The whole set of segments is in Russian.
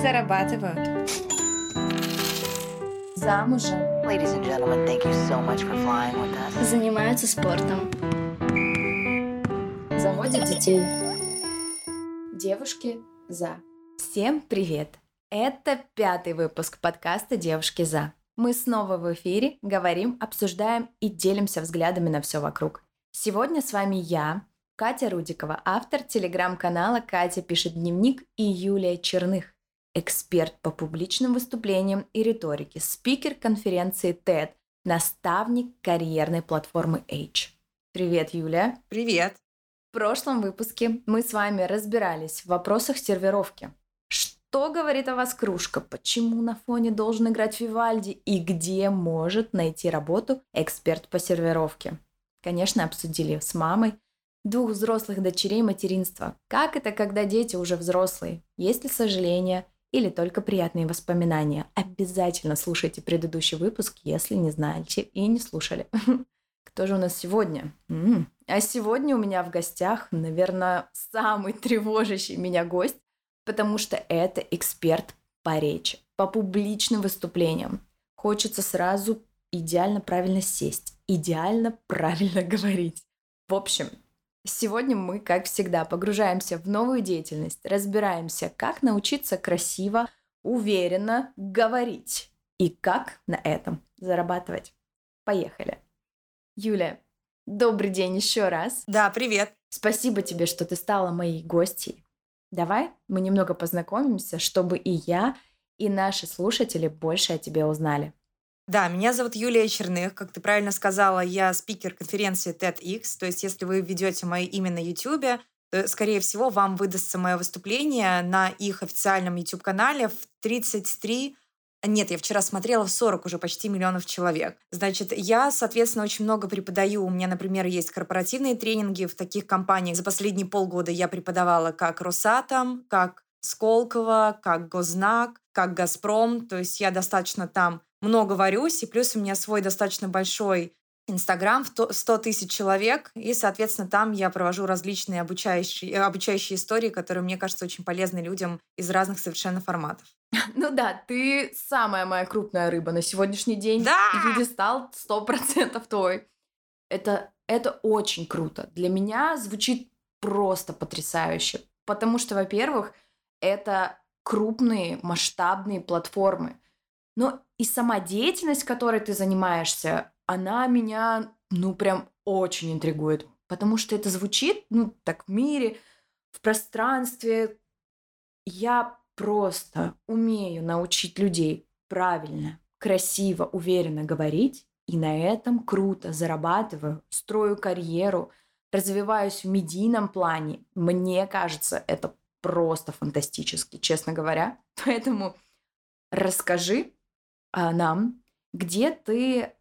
зарабатывают. Замужем. Ladies and gentlemen, thank you so much for flying with us. Занимаются спортом. Заводят детей. Девушки за. Всем привет! Это пятый выпуск подкаста «Девушки за». Мы снова в эфире, говорим, обсуждаем и делимся взглядами на все вокруг. Сегодня с вами я, Катя Рудикова, автор телеграм-канала «Катя пишет дневник» и Юлия Черных, эксперт по публичным выступлениям и риторике, спикер конференции TED, наставник карьерной платформы H. Привет, Юля. Привет. В прошлом выпуске мы с вами разбирались в вопросах сервировки. Что говорит о вас кружка? Почему на фоне должен играть Вивальди? И где может найти работу эксперт по сервировке? Конечно, обсудили с мамой, двух взрослых дочерей материнства. Как это, когда дети уже взрослые? Есть ли сожаления или только приятные воспоминания? Обязательно слушайте предыдущий выпуск, если не знаете и не слушали. Кто же у нас сегодня? А сегодня у меня в гостях, наверное, самый тревожащий меня гость, потому что это эксперт по речи, по публичным выступлениям. Хочется сразу идеально правильно сесть, идеально правильно говорить. В общем, Сегодня мы, как всегда, погружаемся в новую деятельность, разбираемся, как научиться красиво, уверенно говорить и как на этом зарабатывать. Поехали. Юля, добрый день еще раз. Да, привет. Спасибо тебе, что ты стала моей гостьей. Давай мы немного познакомимся, чтобы и я, и наши слушатели больше о тебе узнали. Да, меня зовут Юлия Черных. Как ты правильно сказала, я спикер конференции TEDx. То есть, если вы ведете мое имя на YouTube, то, скорее всего, вам выдастся мое выступление на их официальном YouTube-канале в 33 нет, я вчера смотрела в 40 уже почти миллионов человек. Значит, я, соответственно, очень много преподаю. У меня, например, есть корпоративные тренинги в таких компаниях. За последние полгода я преподавала как Росатом, как Сколково, как Гознак, как Газпром. То есть я достаточно там много варюсь, и плюс у меня свой достаточно большой Инстаграм в 100 тысяч человек, и, соответственно, там я провожу различные обучающие, обучающие истории, которые, мне кажется, очень полезны людям из разных совершенно форматов. Ну да, ты самая моя крупная рыба на сегодняшний день. Да! Пьедестал сто процентов твой. Это, это очень круто. Для меня звучит просто потрясающе. Потому что, во-первых, это крупные масштабные платформы. Но и сама деятельность, которой ты занимаешься, она меня, ну, прям очень интригует. Потому что это звучит, ну, так в мире, в пространстве. Я просто умею научить людей правильно, красиво, уверенно говорить, и на этом круто зарабатываю, строю карьеру, развиваюсь в медийном плане. Мне кажется, это просто фантастически, честно говоря. Поэтому расскажи, а, нам, где ты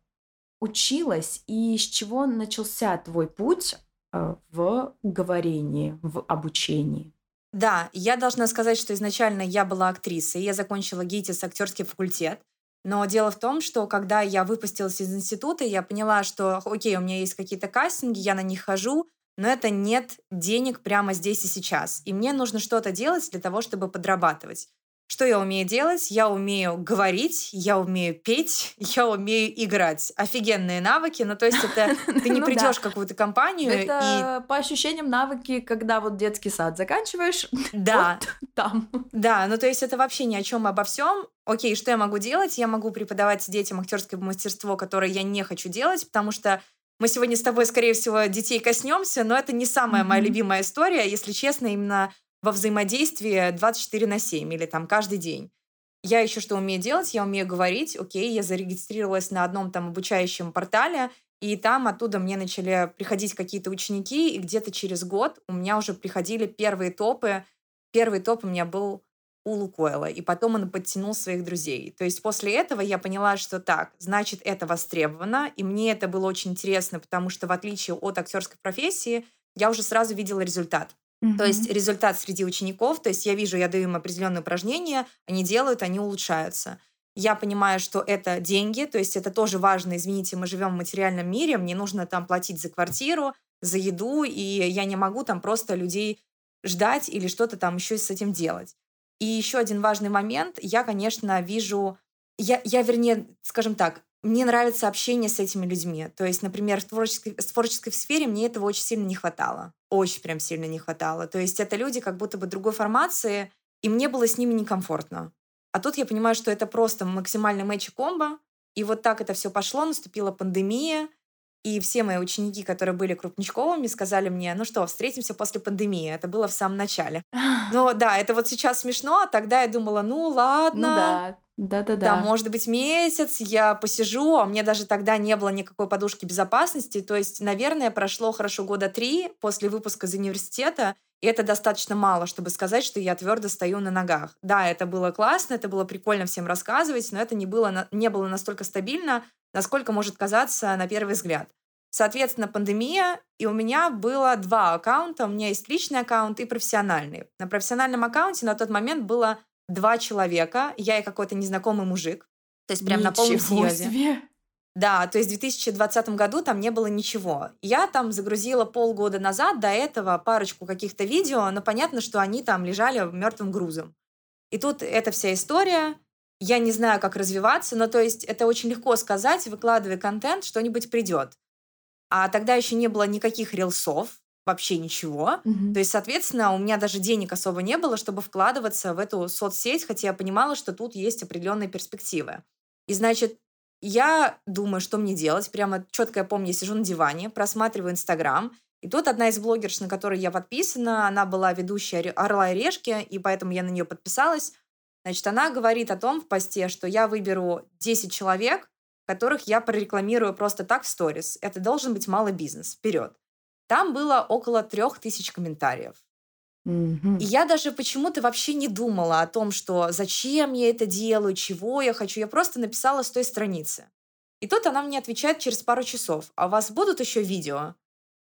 училась и с чего начался твой путь а, в говорении, в обучении? Да, я должна сказать, что изначально я была актрисой, я закончила ГИТИС актерский факультет. Но дело в том, что когда я выпустилась из института, я поняла, что, окей, у меня есть какие-то кастинги, я на них хожу, но это нет денег прямо здесь и сейчас. И мне нужно что-то делать для того, чтобы подрабатывать. Что я умею делать? Я умею говорить, я умею петь, я умею играть. Офигенные навыки. Ну, то есть это ты не ну, придешь в какую-то компанию это, и... по ощущениям навыки, когда вот детский сад заканчиваешь, да. там. Да, ну то есть это вообще ни о чем обо всем. Окей, что я могу делать? Я могу преподавать детям актерское мастерство, которое я не хочу делать, потому что мы сегодня с тобой, скорее всего, детей коснемся, но это не самая mm-hmm. моя любимая история. Если честно, именно во взаимодействии 24 на 7 или там каждый день. Я еще что умею делать? Я умею говорить. Окей, я зарегистрировалась на одном там обучающем портале, и там оттуда мне начали приходить какие-то ученики, и где-то через год у меня уже приходили первые топы. Первый топ у меня был у Лукойла, и потом он подтянул своих друзей. То есть после этого я поняла, что так, значит, это востребовано, и мне это было очень интересно, потому что в отличие от актерской профессии, я уже сразу видела результат. Mm-hmm. То есть результат среди учеников, то есть я вижу, я даю им определенные упражнения, они делают, они улучшаются. Я понимаю, что это деньги, то есть это тоже важно. Извините, мы живем в материальном мире, мне нужно там платить за квартиру, за еду, и я не могу там просто людей ждать или что-то там еще с этим делать. И еще один важный момент. Я, конечно, вижу... Я, я, вернее, скажем так, мне нравится общение с этими людьми. То есть, например, в творческой, в творческой сфере мне этого очень сильно не хватало. Очень прям сильно не хватало. То есть это люди как будто бы другой формации, и мне было с ними некомфортно. А тут я понимаю, что это просто максимальный матч комбо, и вот так это все пошло, наступила пандемия, и все мои ученики, которые были крупничковыми, сказали мне, ну что, встретимся после пандемии. Это было в самом начале. Но да, это вот сейчас смешно, а тогда я думала, ну ладно. Ну да, да-да-да. Да, может быть, месяц я посижу, а мне даже тогда не было никакой подушки безопасности. То есть, наверное, прошло хорошо года три после выпуска из университета, и это достаточно мало, чтобы сказать, что я твердо стою на ногах. Да, это было классно, это было прикольно всем рассказывать, но это не было, не было настолько стабильно, насколько может казаться на первый взгляд. Соответственно, пандемия, и у меня было два аккаунта. У меня есть личный аккаунт и профессиональный. На профессиональном аккаунте на тот момент было два человека, я и какой-то незнакомый мужик. То есть прям Ничего на полном серьезе. себе. Да, то есть в 2020 году там не было ничего. Я там загрузила полгода назад до этого парочку каких-то видео, но понятно, что они там лежали мертвым грузом. И тут эта вся история, я не знаю, как развиваться, но то есть это очень легко сказать, выкладывая контент, что-нибудь придет. А тогда еще не было никаких рилсов, вообще ничего. Мгм. То есть, соответственно, у меня даже денег особо не было, чтобы вкладываться в эту соцсеть, хотя я понимала, что тут есть определенные перспективы. И значит, я думаю, что мне делать. Прямо четко я помню, я сижу на диване, просматриваю Инстаграм, и тут одна из блогерш, на которой я подписана, она была ведущая «Оре- «Орла и решки», и поэтому я на нее подписалась. Значит, она говорит о том в посте, что я выберу 10 человек, которых я прорекламирую просто так в сторис. Это должен быть малый бизнес. Вперед. Там было около трех тысяч комментариев. И я даже почему-то вообще не думала о том, что зачем я это делаю, чего я хочу. Я просто написала с той страницы. И тут она мне отвечает через пару часов. А у вас будут еще видео?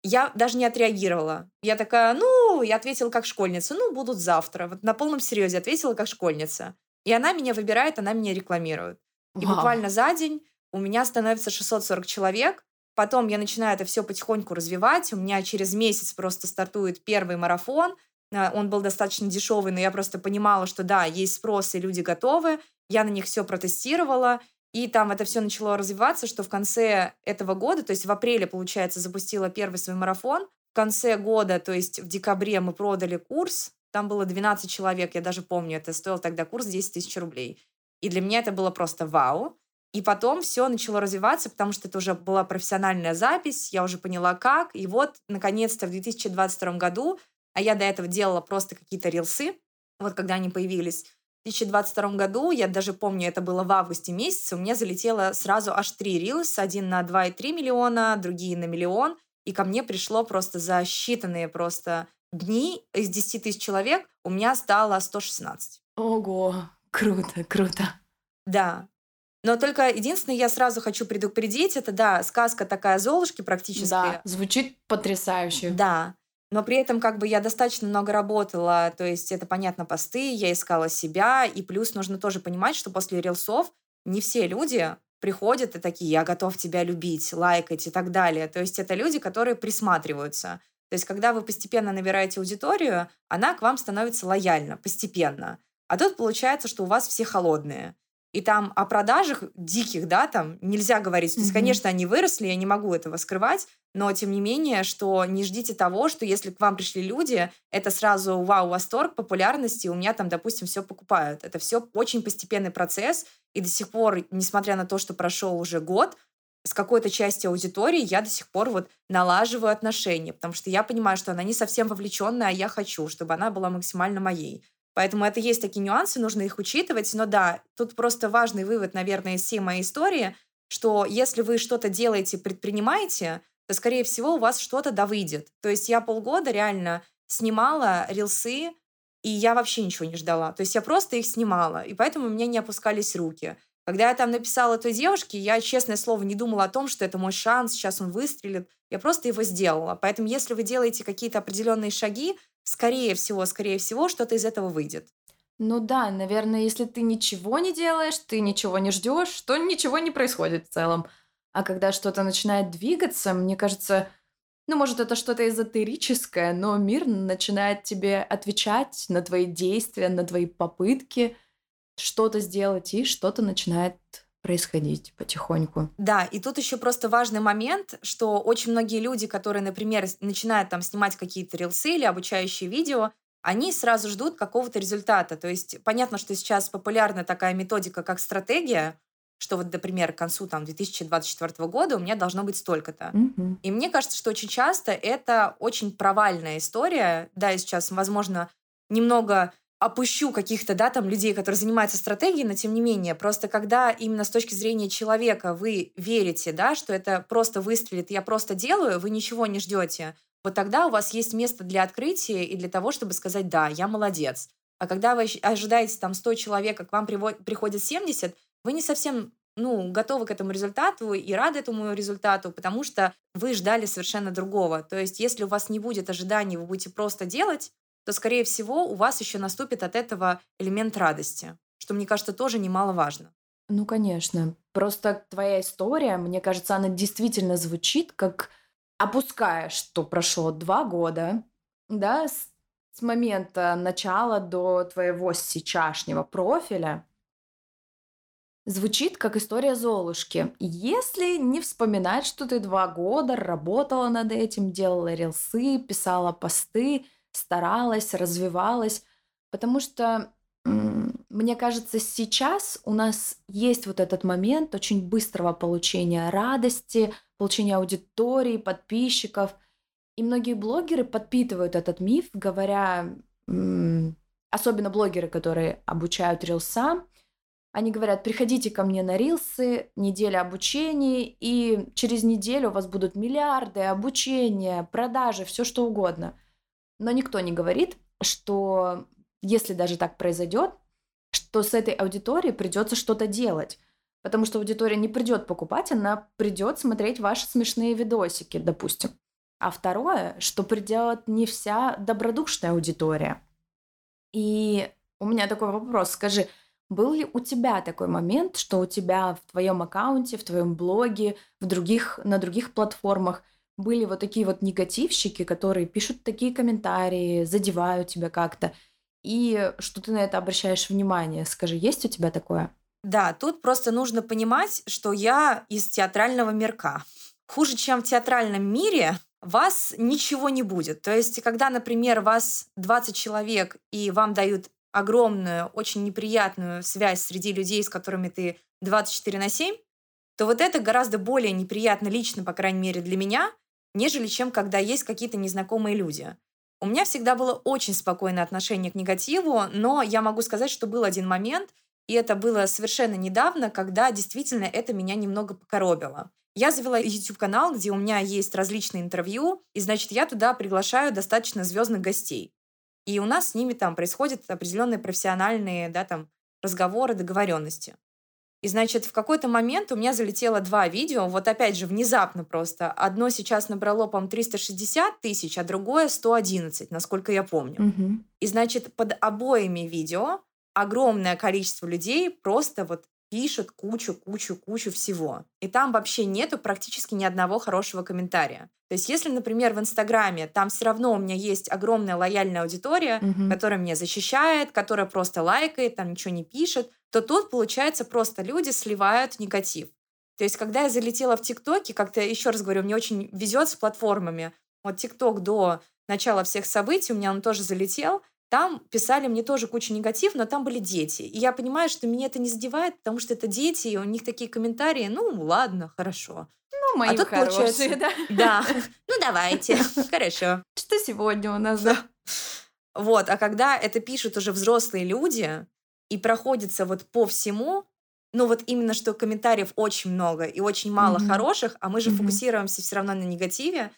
Я даже не отреагировала. Я такая, ну, я ответила как школьница, ну, будут завтра. Вот на полном серьезе ответила как школьница. И она меня выбирает, она меня рекламирует. И Вау. буквально за день у меня становится 640 человек. Потом я начинаю это все потихоньку развивать. У меня через месяц просто стартует первый марафон. Э, Он был достаточно дешевый, но я просто понимала, что да, есть спрос, и люди готовы. Я на них все протестировала. И там это все начало развиваться, что в конце этого года, то есть в апреле, получается, запустила первый свой марафон. В конце года, то есть в декабре мы продали курс. Там было 12 человек, я даже помню, это стоил тогда курс 10 тысяч рублей. И для меня это было просто вау. И потом все начало развиваться, потому что это уже была профессиональная запись, я уже поняла как. И вот, наконец-то, в 2022 году, а я до этого делала просто какие-то рилсы, вот когда они появились, в 2022 году, я даже помню, это было в августе месяце, у меня залетело сразу аж три рилса, один на 2,3 миллиона, другие на миллион, и ко мне пришло просто за считанные просто дни из 10 тысяч человек у меня стало 116. Ого, круто, круто. Да. Но только единственное, я сразу хочу предупредить, это, да, сказка такая Золушки практически. Да, звучит потрясающе. Да. Но при этом как бы я достаточно много работала, то есть это, понятно, посты, я искала себя, и плюс нужно тоже понимать, что после рилсов не все люди приходят и такие, я готов тебя любить, лайкать и так далее. То есть это люди, которые присматриваются. То есть когда вы постепенно набираете аудиторию, она к вам становится лояльна постепенно. А тут получается, что у вас все холодные. И там о продажах диких, да, там нельзя говорить. То есть, конечно, они выросли, я не могу этого скрывать, но тем не менее, что не ждите того, что если к вам пришли люди, это сразу вау, восторг, популярности, у меня там, допустим, все покупают. Это все очень постепенный процесс, и до сих пор, несмотря на то, что прошел уже год, с какой-то частью аудитории я до сих пор вот налаживаю отношения, потому что я понимаю, что она не совсем вовлеченная, а я хочу, чтобы она была максимально моей. Поэтому это есть такие нюансы, нужно их учитывать. Но да, тут просто важный вывод, наверное, из всей моей истории, что если вы что-то делаете, предпринимаете, то, скорее всего, у вас что-то да выйдет. То есть я полгода реально снимала рилсы, и я вообще ничего не ждала. То есть я просто их снимала, и поэтому у меня не опускались руки. Когда я там написала той девушке, я, честное слово, не думала о том, что это мой шанс, сейчас он выстрелит. Я просто его сделала. Поэтому если вы делаете какие-то определенные шаги, скорее всего, скорее всего, что-то из этого выйдет. Ну да, наверное, если ты ничего не делаешь, ты ничего не ждешь, то ничего не происходит в целом. А когда что-то начинает двигаться, мне кажется, Ну, может, это что-то эзотерическое, но мир начинает тебе отвечать на твои действия, на твои попытки что-то сделать, и что-то начинает происходить потихоньку. Да, и тут еще просто важный момент, что очень многие люди, которые, например, начинают там снимать какие-то рилсы или обучающие видео, они сразу ждут какого-то результата. То есть понятно, что сейчас популярна такая методика, как стратегия, что вот, например, к концу там, 2024 года у меня должно быть столько-то. Мгм. И мне кажется, что очень часто это очень провальная история. Да, я сейчас, возможно, немного опущу каких-то, да, там людей, которые занимаются стратегией, но тем не менее, просто когда именно с точки зрения человека вы верите, да, что это просто выстрелит, я просто делаю, вы ничего не ждете, вот тогда у вас есть место для открытия и для того, чтобы сказать, да, я молодец. А когда вы ожидаете там 100 человек, а к вам приходит 70, вы не совсем ну, готовы к этому результату и рады этому результату, потому что вы ждали совершенно другого. То есть, если у вас не будет ожиданий, вы будете просто делать, то, скорее всего, у вас еще наступит от этого элемент радости, что, мне кажется, тоже немаловажно. Ну, конечно. Просто твоя история, мне кажется, она действительно звучит как опуская, что прошло два года, да, с, с момента начала до твоего сейчасшнего профиля, звучит как история Золушки. Если не вспоминать, что ты два года работала над этим, делала рилсы, писала посты, старалась, развивалась, потому что мне кажется, сейчас у нас есть вот этот момент очень быстрого получения радости, получения аудитории, подписчиков. И многие блогеры подпитывают этот миф, говоря, особенно блогеры, которые обучают рилсам, они говорят, приходите ко мне на рилсы, неделя обучения, и через неделю у вас будут миллиарды, обучения, продажи, все что угодно. Но никто не говорит, что если даже так произойдет, что с этой аудиторией придется что-то делать. Потому что аудитория не придет покупать, она придет смотреть ваши смешные видосики, допустим. А второе, что придет не вся добродушная аудитория. И у меня такой вопрос, скажи, был ли у тебя такой момент, что у тебя в твоем аккаунте, в твоем блоге, в других, на других платформах были вот такие вот негативщики, которые пишут такие комментарии, задевают тебя как-то, и что ты на это обращаешь внимание? Скажи, есть у тебя такое? Да, тут просто нужно понимать, что я из театрального мирка. Хуже, чем в театральном мире, вас ничего не будет. То есть, когда, например, вас 20 человек, и вам дают огромную, очень неприятную связь среди людей, с которыми ты 24 на 7, то вот это гораздо более неприятно лично, по крайней мере, для меня, нежели чем когда есть какие-то незнакомые люди. У меня всегда было очень спокойное отношение к негативу, но я могу сказать, что был один момент, и это было совершенно недавно, когда действительно это меня немного покоробило. Я завела YouTube-канал, где у меня есть различные интервью, и, значит, я туда приглашаю достаточно звездных гостей. И у нас с ними там происходят определенные профессиональные, да, там, разговоры, договоренности. И, значит, в какой-то момент у меня залетело два видео, вот опять же, внезапно просто. Одно сейчас набрало, по-моему, 360 тысяч, а другое 111, насколько я помню. Мгм. И, значит, под обоими видео огромное количество людей просто вот пишет кучу, кучу, кучу всего. И там вообще нету практически ни одного хорошего комментария. То есть, если, например, в Инстаграме там все равно у меня есть огромная лояльная аудитория, Мгм. которая меня защищает, которая просто лайкает, там ничего не пишет, то тут, получается, просто люди сливают негатив. То есть, когда я залетела в ТикТоке, как-то, еще раз говорю, мне очень везет с платформами. Вот ТикТок до начала всех событий, у меня он тоже залетел, там писали мне тоже кучу негатив, но там были дети. И я понимаю, что меня это не задевает, потому что это дети, и у них такие комментарии, ну, ладно, хорошо. Ну, мои тут хорошие, получается- да? Да, ну давайте, хорошо. Что сегодня у нас, да? Вот, а когда это пишут уже взрослые люди и проходится вот по всему, ну вот именно что комментариев очень много и очень мало Мгм. хороших, а мы же Мгм. фокусируемся все равно на негативе,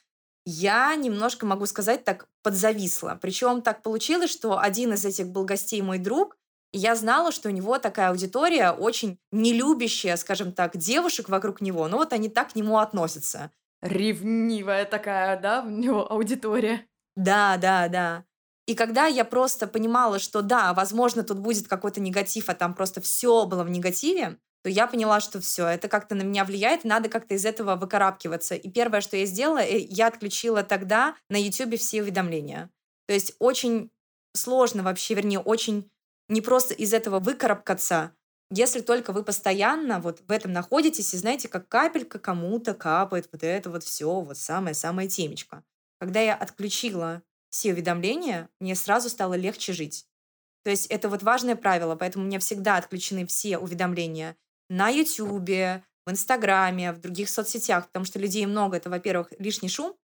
я немножко, могу сказать, так подзависла. Причем так получилось, что один из этих был гостей мой друг, и я знала, что у него такая аудитория очень нелюбящая, скажем так, девушек вокруг него. Ну вот они так к нему относятся. Ревнивая такая, да, у него аудитория. Да, да, да. И когда я просто понимала, что да, возможно, тут будет какой-то негатив, а там просто все было в негативе, то я поняла, что все, это как-то на меня влияет, надо как-то из этого выкарабкиваться. И первое, что я сделала, э, я отключила тогда на YouTube все уведомления. То есть очень сложно вообще, вернее, очень не просто из этого выкарабкаться, если только вы постоянно вот в этом находитесь и знаете, как капелька кому-то капает вот это вот все, вот самое-самое темечко. Когда я отключила все уведомления, мне сразу стало легче жить. То есть это вот важное правило, поэтому у меня всегда отключены все уведомления на YouTube, в Инстаграме, в других соцсетях, потому что людей много, это, во-первых, лишний шум,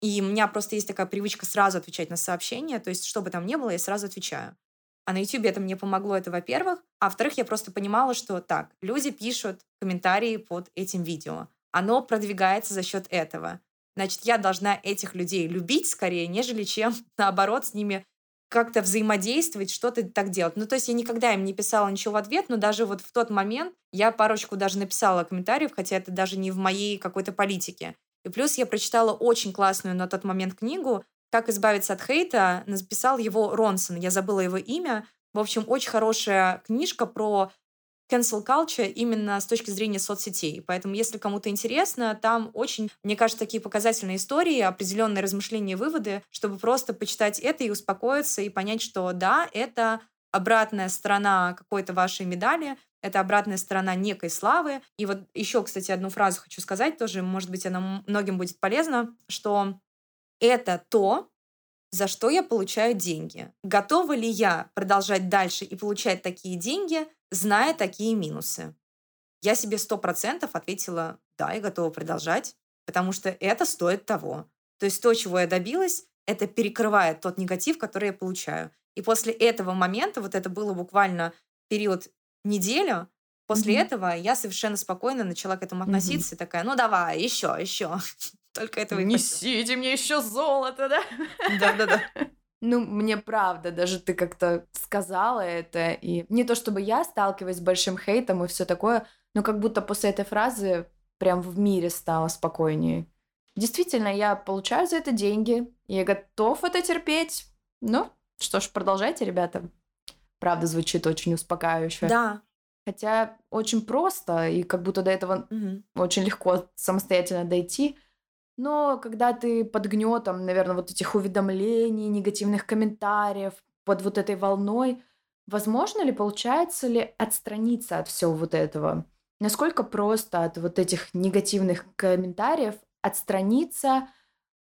и у меня просто есть такая привычка сразу отвечать на сообщения, то есть что бы там ни было, я сразу отвечаю. А на YouTube это мне помогло, это во-первых. А во-вторых, я просто понимала, что так, люди пишут комментарии под этим видео. Оно продвигается за счет этого. Значит, я должна этих людей любить скорее, нежели чем, наоборот, с ними как-то взаимодействовать, что-то так делать. Ну, то есть я никогда им не писала ничего в ответ, но даже вот в тот момент я парочку даже написала комментариев, хотя это даже не в моей какой-то политике. И плюс я прочитала очень классную на тот момент книгу «Как избавиться от хейта». Написал его Ронсон, я забыла его имя. В общем, очень хорошая книжка про cancel culture именно с точки зрения соцсетей. Поэтому, если кому-то интересно, там очень, мне кажется, такие показательные истории, определенные размышления и выводы, чтобы просто почитать это и успокоиться, и понять, что да, это обратная сторона какой-то вашей медали, это обратная сторона некой славы. И вот еще, кстати, одну фразу хочу сказать тоже, может быть, она многим будет полезна, что это то, за что я получаю деньги. Готова ли я продолжать дальше и получать такие деньги, зная такие минусы? Я себе сто процентов ответила, да, я готова продолжать, потому что это стоит того. То есть то, чего я добилась, это перекрывает тот негатив, который я получаю. И после этого момента, вот это было буквально период неделю, после mm-hmm. этого я совершенно спокойно начала к этому относиться mm-hmm. и такая, ну давай, еще, еще. Только этого Несите мне еще золото, да? Да-да-да. Ну, мне правда, даже ты как-то сказала это, и не то чтобы я сталкиваюсь с большим хейтом и все такое, но как будто после этой фразы прям в мире стало спокойнее. Действительно, я получаю за это деньги, я готов это терпеть. Ну, что ж, продолжайте, ребята. Правда, звучит очень успокаивающе. Да. Хотя очень просто, и как будто до этого угу. очень легко самостоятельно дойти. Но когда ты под гнетом, наверное, вот этих уведомлений, негативных комментариев, под вот этой волной, возможно ли, получается ли отстраниться от всего вот этого? Насколько просто от вот этих негативных комментариев отстраниться,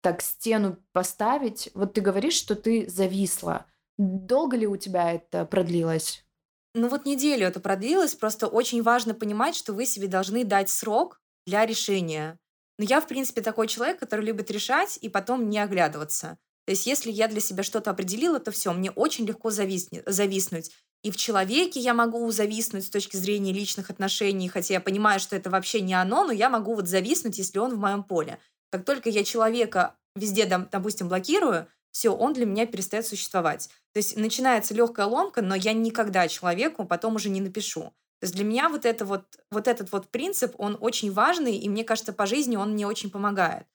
так стену поставить? Вот ты говоришь, что ты зависла. Долго ли у тебя это продлилось? Ну вот неделю это продлилось, просто очень важно понимать, что вы себе должны дать срок для решения. Но я, в принципе, такой человек, который любит решать и потом не оглядываться. То есть, если я для себя что-то определила, то все, мне очень легко зависнет, зависнуть. И в человеке я могу зависнуть с точки зрения личных отношений, хотя я понимаю, что это вообще не оно, но я могу вот зависнуть, если он в моем поле. Как только я человека везде, допустим, блокирую, все, он для меня перестает существовать. То есть начинается легкая ломка, но я никогда человеку потом уже не напишу. То есть для меня вот, это вот, вот этот вот принцип, он очень важный, и мне кажется, по жизни он мне очень помогает.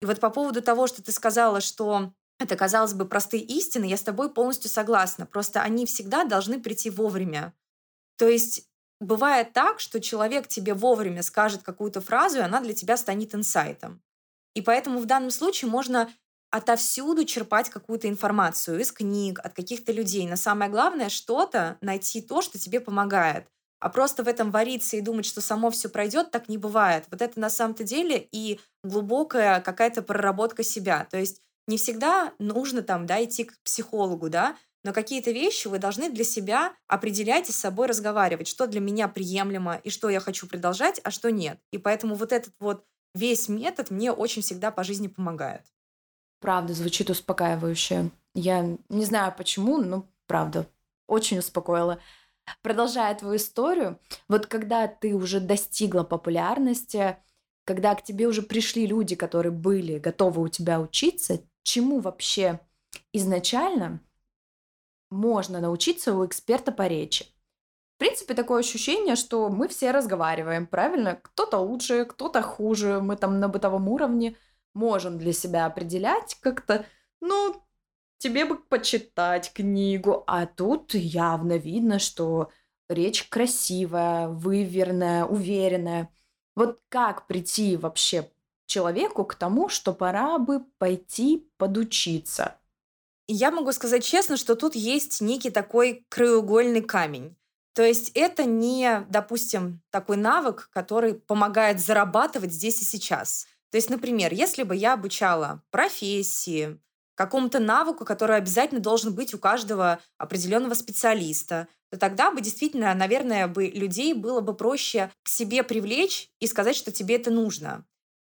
И вот по поводу того, что ты сказала, что это, казалось бы, простые истины, я с тобой полностью согласна. Просто они всегда должны прийти вовремя. То есть бывает так, что человек тебе вовремя скажет какую-то фразу, и она для тебя станет инсайтом. И поэтому в данном случае можно отовсюду черпать какую-то информацию из книг, от каких-то людей. Но самое главное что-то найти то, что тебе помогает. А просто в этом вариться и думать, что само все пройдет, так не бывает. Вот это на самом-то деле и глубокая какая-то проработка себя. То есть не всегда нужно там, да, идти к психологу, да, но какие-то вещи вы должны для себя определять и с собой разговаривать, что для меня приемлемо и что я хочу продолжать, а что нет. И поэтому вот этот вот весь метод мне очень всегда по жизни помогает. Правда, звучит успокаивающе. Я не знаю почему, но правда, очень успокоила. Продолжая твою историю, вот когда ты уже достигла популярности, когда к тебе уже пришли люди, которые были готовы у тебя учиться, чему вообще изначально можно научиться у эксперта по речи? В принципе, такое ощущение, что мы все разговариваем, правильно? Кто-то лучше, кто-то хуже, мы там на бытовом уровне можем для себя определять как-то, ну, тебе бы почитать книгу, а тут явно видно, что речь красивая, выверенная, уверенная. Вот как прийти вообще человеку к тому, что пора бы пойти подучиться? Я могу сказать честно, что тут есть некий такой краеугольный камень. То есть это не, допустим, такой навык, который помогает зарабатывать здесь и сейчас. То есть, например, если бы я обучала профессии, какому-то навыку, который обязательно должен быть у каждого определенного специалиста, то тогда бы действительно, наверное, бы людей было бы проще к себе привлечь и сказать, что тебе это нужно.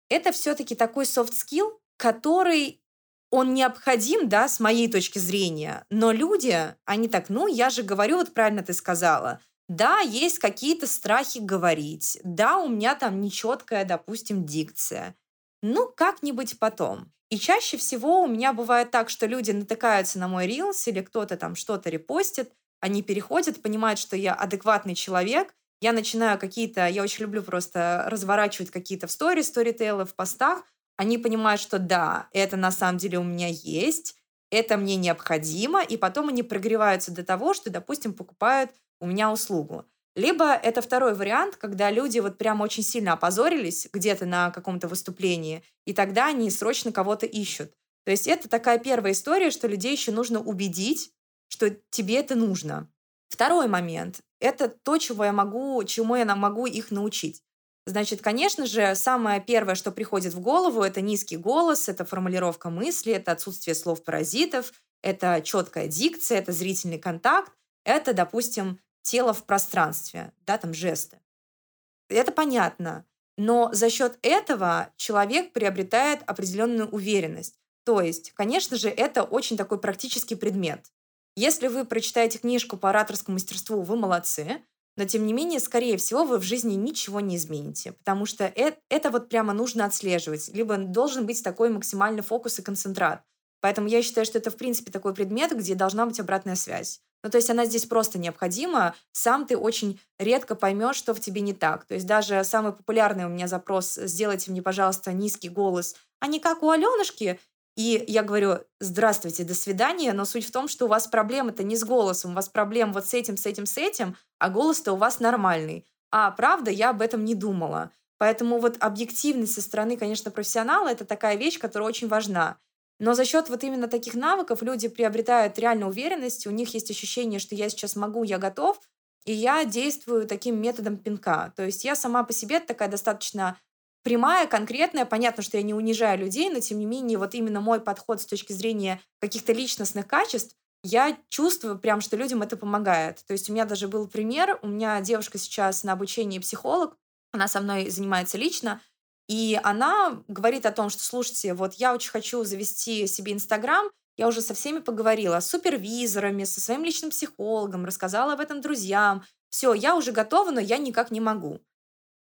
Это все-таки такой soft skill, который он необходим, да, с моей точки зрения, но люди, они так, ну, я же говорю, вот правильно ты сказала, да, есть какие-то страхи говорить, да, у меня там нечеткая, допустим, дикция, ну, как-нибудь потом. И чаще всего у меня бывает так, что люди натыкаются на мой рилс или кто-то там что-то репостит, они переходят, понимают, что я адекватный человек, я начинаю какие-то, я очень люблю просто разворачивать какие-то в сторе, сторителлы, в постах, они понимают, что да, это на самом деле у меня есть, это мне необходимо, и потом они прогреваются до того, что, допустим, покупают у меня услугу. Либо это второй вариант, когда люди вот прям очень сильно опозорились где-то на каком-то выступлении, и тогда они срочно кого-то ищут. То есть это такая первая история, что людей еще нужно убедить, что тебе это нужно. Второй момент – это то, чего я могу, чему я могу их научить. Значит, конечно же, самое первое, что приходит в голову, это низкий голос, это формулировка мысли, это отсутствие слов-паразитов, это четкая дикция, это зрительный контакт, это, допустим, тело в пространстве, да, там жесты. Это понятно. Но за счет этого человек приобретает определенную уверенность. То есть, конечно же, это очень такой практический предмет. Если вы прочитаете книжку по ораторскому мастерству, вы молодцы, но тем не менее, скорее всего, вы в жизни ничего не измените, потому что это, это вот прямо нужно отслеживать, либо должен быть такой максимальный фокус и концентрат. Поэтому я считаю, что это, в принципе, такой предмет, где должна быть обратная связь. Ну, то есть она здесь просто необходима. Сам ты очень редко поймешь, что в тебе не так. То есть даже самый популярный у меня запрос «Сделайте мне, пожалуйста, низкий голос», а не как у Аленушки. И я говорю «Здравствуйте, до свидания», но суть в том, что у вас проблемы-то не с голосом, у вас проблем вот с этим, с этим, с этим, а голос-то у вас нормальный. А правда, я об этом не думала. Поэтому вот объективность со стороны, конечно, профессионала – это такая вещь, которая очень важна. Но за счет вот именно таких навыков люди приобретают реально уверенность, у них есть ощущение, что я сейчас могу, я готов, и я действую таким методом пинка. То есть я сама по себе такая достаточно прямая, конкретная. Понятно, что я не унижаю людей, но тем не менее вот именно мой подход с точки зрения каких-то личностных качеств, я чувствую прям, что людям это помогает. То есть у меня даже был пример, у меня девушка сейчас на обучении психолог, она со мной занимается лично, и она говорит о том, что, слушайте, вот я очень хочу завести себе Инстаграм, я уже со всеми поговорила, с супервизорами, со своим личным психологом, рассказала об этом друзьям. Все, я уже готова, но я никак не могу.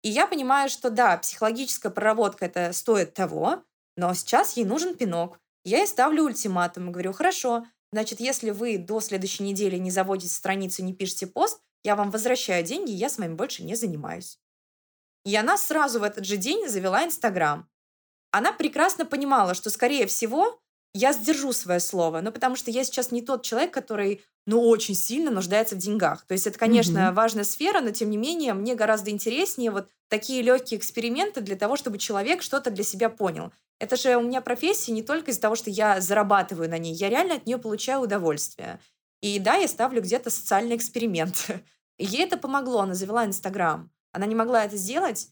И я понимаю, что да, психологическая проработка это стоит того, но сейчас ей нужен пинок. Я ей ставлю ультиматум и говорю, хорошо, значит, если вы до следующей недели не заводите страницу, не пишете пост, я вам возвращаю деньги, я с вами больше не занимаюсь. И она сразу в этот же день завела Инстаграм. Она прекрасно понимала, что, скорее всего, я сдержу свое слово, ну, потому что я сейчас не тот человек, который, ну, очень сильно нуждается в деньгах. То есть это, конечно, mm-hmm. важная сфера, но, тем не менее, мне гораздо интереснее вот такие легкие эксперименты для того, чтобы человек что-то для себя понял. Это же у меня профессия не только из-за того, что я зарабатываю на ней, я реально от нее получаю удовольствие. И да, я ставлю где-то социальный эксперимент. Ей это помогло, она завела Инстаграм. Она не могла это сделать.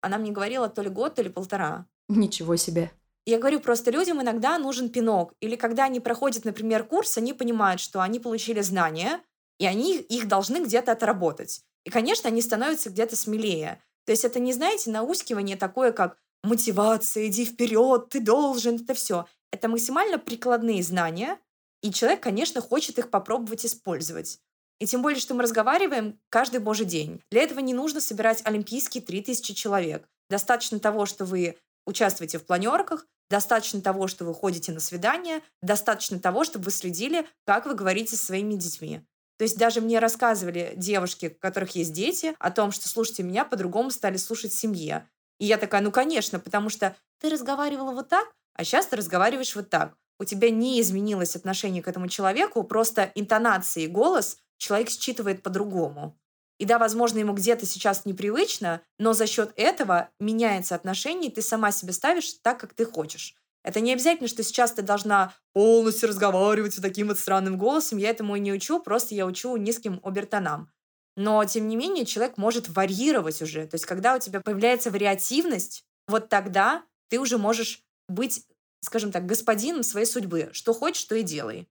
Она мне говорила то ли год, то ли полтора. Ничего себе. Я говорю, просто людям иногда нужен пинок. Или когда они проходят, например, курс, они понимают, что они получили знания, и они их должны где-то отработать. И, конечно, они становятся где-то смелее. То есть это не, знаете, наускивание такое, как мотивация, иди вперед, ты должен, это все. Это максимально прикладные знания, и человек, конечно, хочет их попробовать использовать. И тем более, что мы разговариваем каждый божий день. Для этого не нужно собирать олимпийские 3000 человек. Достаточно того, что вы участвуете в планерках, достаточно того, что вы ходите на свидания, достаточно того, чтобы вы следили, как вы говорите со своими детьми. То есть даже мне рассказывали девушки, у которых есть дети, о том, что, слушайте, меня по-другому стали слушать семье. И я такая, ну, конечно, потому что ты разговаривала вот так, а сейчас ты разговариваешь вот так. У тебя не изменилось отношение к этому человеку, просто интонации и голос человек считывает по-другому. И да, возможно, ему где-то сейчас непривычно, но за счет этого меняется отношение, и ты сама себя ставишь так, как ты хочешь. Это не обязательно, что сейчас ты должна полностью разговаривать вот таким вот странным голосом. Я этому и не учу, просто я учу низким обертонам. Но, тем не менее, человек может варьировать уже. То есть, когда у тебя появляется вариативность, вот тогда ты уже можешь быть, скажем так, господином своей судьбы. Что хочешь, то и делай.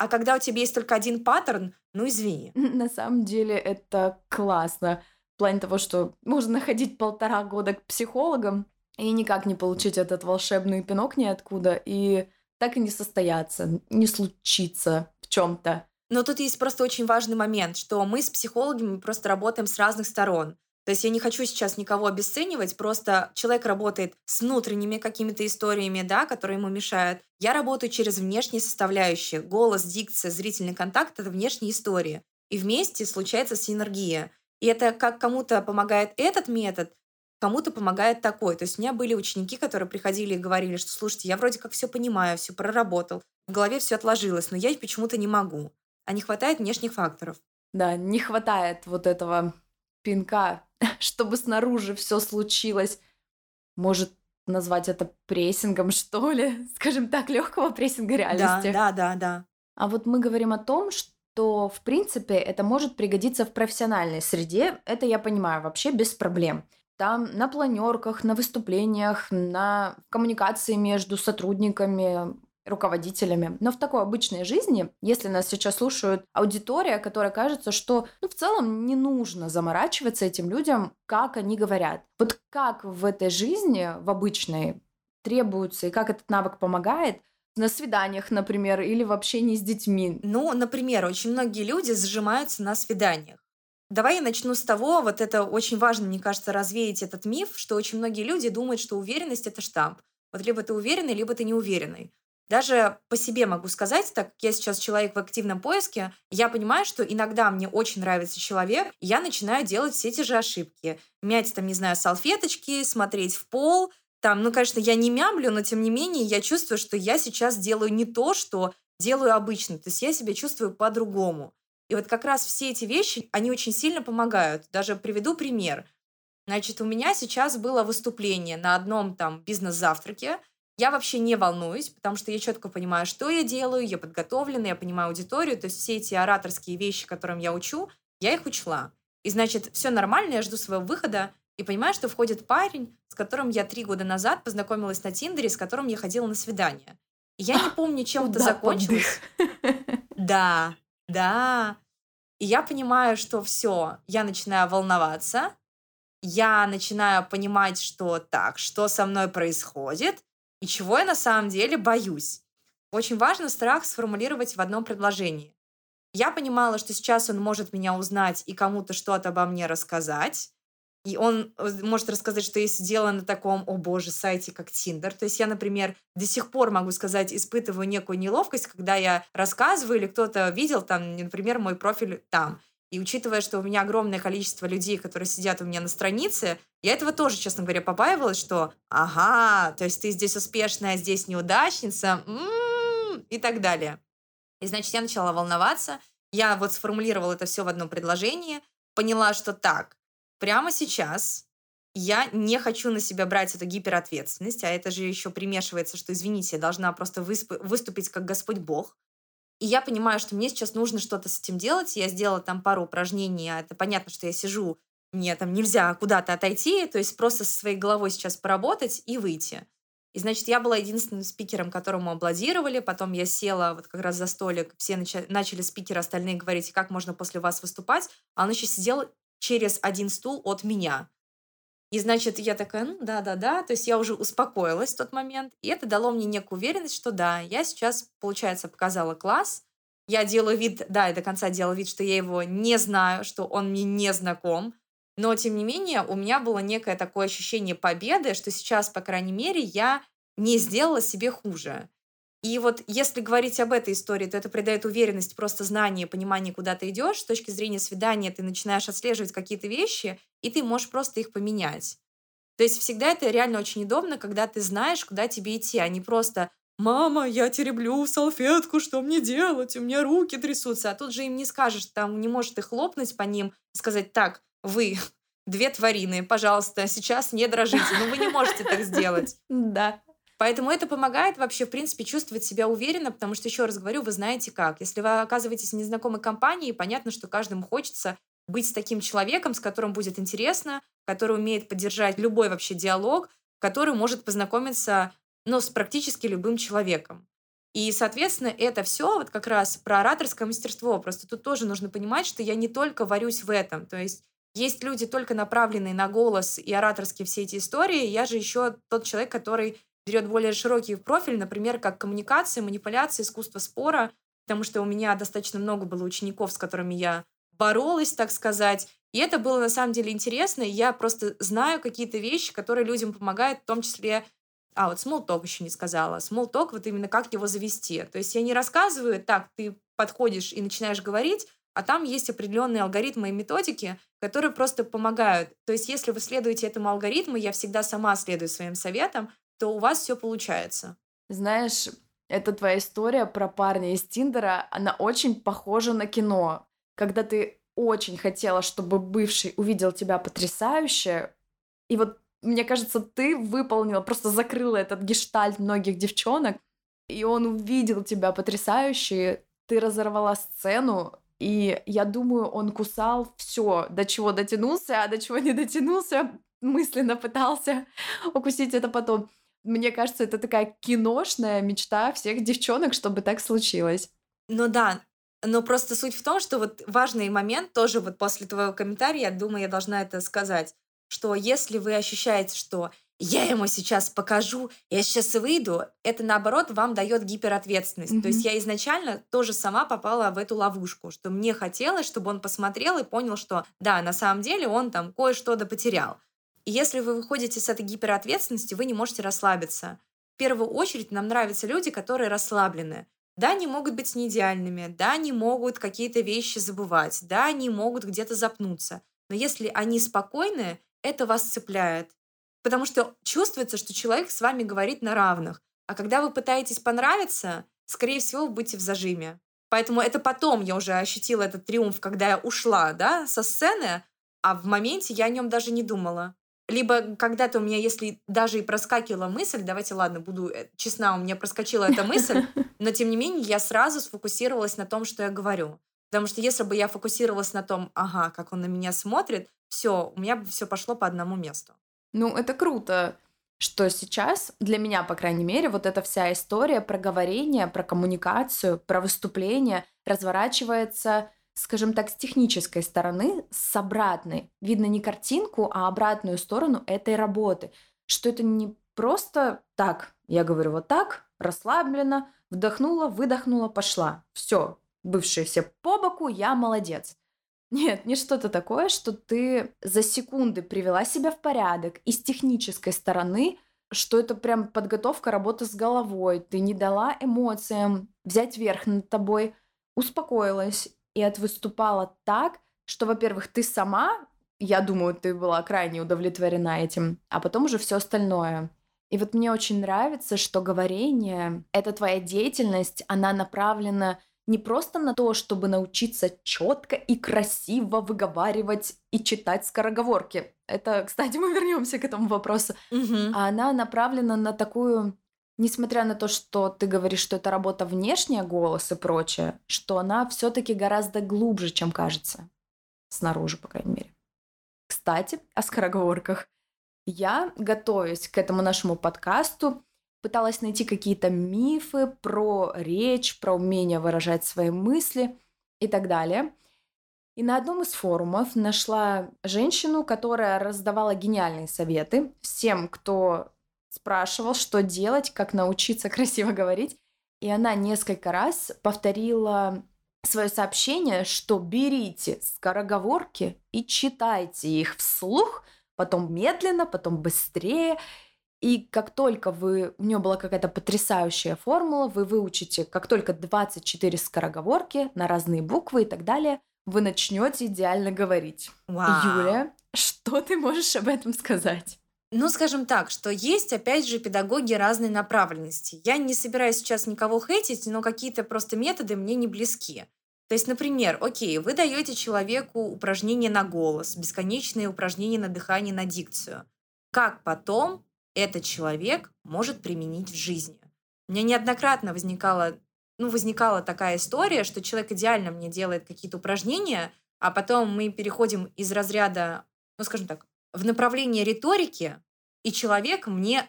А когда у тебя есть только один паттерн, ну извини. На самом деле это классно. В плане того, что можно находить полтора года к психологам и никак не получить этот волшебный пинок ниоткуда, и так и не состояться, не случиться в чем-то. Но тут есть просто очень важный момент, что мы с психологами просто работаем с разных сторон. То есть я не хочу сейчас никого обесценивать, просто человек работает с внутренними какими-то историями, да, которые ему мешают. Я работаю через внешние составляющие. Голос, дикция, зрительный контакт — это внешние истории. И вместе случается синергия. И это как кому-то помогает этот метод, кому-то помогает такой. То есть у меня были ученики, которые приходили и говорили, что, слушайте, я вроде как все понимаю, все проработал, в голове все отложилось, но я почему-то не могу. А не хватает внешних факторов. Да, не хватает вот этого пинка, чтобы снаружи все случилось. Может назвать это прессингом, что ли? Скажем так, легкого прессинга реальности. Да, да, да, да. А вот мы говорим о том, что в принципе это может пригодиться в профессиональной среде. Это я понимаю вообще без проблем. Там на планерках, на выступлениях, на коммуникации между сотрудниками, руководителями. Но в такой обычной жизни, если нас сейчас слушают аудитория, которая кажется, что ну, в целом не нужно заморачиваться этим людям, как они говорят. Вот как в этой жизни, в обычной, требуется и как этот навык помогает, на свиданиях, например, или в общении с детьми. Ну, например, очень многие люди зажимаются на свиданиях. Давай я начну с того, вот это очень важно, мне кажется, развеять этот миф, что очень многие люди думают, что уверенность — это штамп. Вот либо ты уверенный, либо ты неуверенный. Даже по себе могу сказать, так как я сейчас человек в активном поиске, я понимаю, что иногда мне очень нравится человек, и я начинаю делать все те же ошибки. Мять там, не знаю, салфеточки, смотреть в пол. Там, ну, конечно, я не мямлю, но тем не менее я чувствую, что я сейчас делаю не то, что делаю обычно. То есть я себя чувствую по-другому. И вот как раз все эти вещи, они очень сильно помогают. Даже приведу пример. Значит, у меня сейчас было выступление на одном там бизнес-завтраке, я вообще не волнуюсь, потому что я четко понимаю, что я делаю, я подготовлена, я понимаю аудиторию, то есть все эти ораторские вещи, которым я учу, я их учла. И значит, все нормально, я жду своего выхода и понимаю, что входит парень, с которым я три года назад познакомилась на Тиндере, с которым я ходила на свидание. И я не помню, чем это закончилось. Да, да. И я понимаю, что все, я начинаю волноваться, я начинаю понимать, что так, что со мной происходит, и чего я на самом деле боюсь. Очень важно страх сформулировать в одном предложении. Я понимала, что сейчас он может меня узнать и кому-то что-то обо мне рассказать. И он э, может рассказать, что я сидела на таком, о боже, сайте, как Тиндер. То есть я, например, до сих пор, могу сказать, испытываю некую неловкость, когда я рассказываю или кто-то видел там, например, мой профиль там. И учитывая, что у меня огромное количество людей, которые сидят у меня на странице, я этого тоже, честно говоря, побаивалась, что ага, то есть ты здесь успешная, а здесь неудачница, м-м-м", и так далее. И, значит, я начала волноваться. Я вот сформулировала это все в одном предложении, поняла, что так, прямо сейчас я не хочу на себя брать эту гиперответственность, а это же еще примешивается, что, извините, я должна просто выступить как Господь Бог. И я понимаю, что мне сейчас нужно что-то с этим делать. Я сделала там пару упражнений, а это понятно, что я сижу, мне там нельзя куда-то отойти, то есть просто со своей головой сейчас поработать и выйти. И, значит, я была единственным спикером, которому аплодировали. Потом я села вот как раз за столик. Все начали, начали спикеры остальные говорить, как можно после вас выступать. А он еще сидел через один стул от меня. И, значит, я такая, ну, да-да-да, то есть я уже успокоилась в тот момент, и это дало мне некую уверенность, что да, я сейчас, получается, показала класс, я делаю вид, да, и до конца делаю вид, что я его не знаю, что он мне не знаком, но, тем не менее, у меня было некое такое ощущение победы, что сейчас, по крайней мере, я не сделала себе хуже. И вот если говорить об этой истории, то это придает уверенность, просто знание, понимание, куда ты идешь. С точки зрения свидания ты начинаешь отслеживать какие-то вещи, и ты можешь просто их поменять. То есть всегда это реально очень удобно, когда ты знаешь, куда тебе идти, а не просто «Мама, я тереблю салфетку, что мне делать? У меня руки трясутся». А тут же им не скажешь, там не может их хлопнуть по ним и сказать «Так, вы, две тварины, пожалуйста, сейчас не дрожите». Ну, вы не можете так сделать. Да. Поэтому это помогает вообще, в принципе, чувствовать себя уверенно, потому что, еще раз говорю, вы знаете как. Если вы оказываетесь в незнакомой компании, понятно, что каждому хочется быть таким человеком, с которым будет интересно, который умеет поддержать любой вообще диалог, который может познакомиться ну, с практически любым человеком. И, соответственно, это все вот как раз про ораторское мастерство. Просто тут тоже нужно понимать, что я не только варюсь в этом. То есть есть люди, только направленные на голос и ораторские все эти истории. Я же еще тот человек, который берет более широкий профиль, например, как коммуникация, манипуляция, искусство спора, потому что у меня достаточно много было учеников, с которыми я боролась, так сказать. И это было на самом деле интересно. Я просто знаю какие-то вещи, которые людям помогают, в том числе а, вот talk еще не сказала. Talk, вот именно как его завести. То есть я не рассказываю, так, ты подходишь и начинаешь говорить, а там есть определенные алгоритмы и методики, которые просто помогают. То есть если вы следуете этому алгоритму, я всегда сама следую своим советам, то у вас все получается. Знаешь, эта твоя история про парня из Тиндера, она очень похожа на кино. Когда ты очень хотела, чтобы бывший увидел тебя потрясающе, и вот мне кажется, ты выполнила, просто закрыла этот гештальт многих девчонок, и он увидел тебя потрясающе, ты разорвала сцену, и я думаю, он кусал все, до чего дотянулся, а до чего не дотянулся, мысленно пытался укусить это потом. Мне кажется, это такая киношная мечта всех девчонок, чтобы так случилось. Ну да, но просто суть в том, что вот важный момент тоже вот после твоего комментария, я думаю, я должна это сказать, что если вы ощущаете, что я ему сейчас покажу, я сейчас выйду, это наоборот вам дает гиперответственность. Mm-hmm. То есть я изначально тоже сама попала в эту ловушку, что мне хотелось, чтобы он посмотрел и понял, что да, на самом деле он там кое-что да потерял. И если вы выходите с этой гиперответственности, вы не можете расслабиться. В первую очередь нам нравятся люди, которые расслаблены. Да, они могут быть не идеальными, да, они могут какие-то вещи забывать, да, они могут где-то запнуться. Но если они спокойны, это вас цепляет. Потому что чувствуется, что человек с вами говорит на равных. А когда вы пытаетесь понравиться, скорее всего, вы будете в зажиме. Поэтому это потом я уже ощутила этот триумф, когда я ушла да, со сцены, а в моменте я о нем даже не думала. Либо когда-то у меня, если даже и проскакивала мысль, давайте, ладно, буду э, честна, у меня проскочила эта мысль, но тем не менее я сразу сфокусировалась на том, что я говорю. Потому что если бы я фокусировалась на том, ага, как он на меня смотрит, все, у меня бы все пошло по одному месту. Ну, это круто, что сейчас, для меня, по крайней мере, вот эта вся история про говорение, про коммуникацию, про выступление разворачивается скажем так, с технической стороны, с обратной. Видно не картинку, а обратную сторону этой работы. Что это не просто так, я говорю вот так, расслабленно, вдохнула, выдохнула, пошла. Все, бывшие все по боку, я молодец. Нет, не что-то такое, что ты за секунды привела себя в порядок и с технической стороны, что это прям подготовка работы с головой. Ты не дала эмоциям взять верх над тобой, успокоилась и отвыступала так, что, во-первых, ты сама, я думаю, ты была крайне удовлетворена этим, а потом уже все остальное. И вот мне очень нравится, что говорение, это твоя деятельность, она направлена не просто на то, чтобы научиться четко и красиво выговаривать и читать скороговорки. Это, кстати, мы вернемся к этому вопросу. Угу. А она направлена на такую несмотря на то, что ты говоришь, что это работа внешняя, голос и прочее, что она все-таки гораздо глубже, чем кажется. Снаружи, по крайней мере. Кстати, о скороговорках. Я, готовясь к этому нашему подкасту, пыталась найти какие-то мифы про речь, про умение выражать свои мысли и так далее. И на одном из форумов нашла женщину, которая раздавала гениальные советы всем, кто спрашивал, что делать, как научиться красиво говорить. И она несколько раз повторила свое сообщение, что берите скороговорки и читайте их вслух, потом медленно, потом быстрее. И как только вы, у нее была какая-то потрясающая формула, вы выучите, как только 24 скороговорки на разные буквы и так далее, вы начнете идеально говорить. Вау. Юля, что ты можешь об этом сказать? Ну, скажем так, что есть, опять же, педагоги разной направленности. Я не собираюсь сейчас никого хейтить, но какие-то просто методы мне не близки. То есть, например, окей, вы даете человеку упражнение на голос, бесконечные упражнения на дыхание, на дикцию. Как потом этот человек может применить в жизни? У меня неоднократно возникала, ну, возникала такая история, что человек идеально мне делает какие-то упражнения, а потом мы переходим из разряда, ну, скажем так, в направлении риторики, и человек мне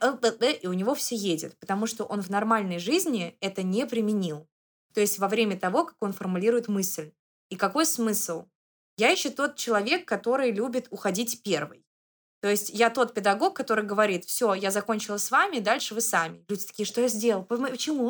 и у него все едет, потому что он в нормальной жизни это не применил. То есть во время того, как он формулирует мысль. И какой смысл? Я еще тот человек, который любит уходить первый. То есть я тот педагог, который говорит, все, я закончила с вами, дальше вы сами. Люди такие, что я сделал? Почему?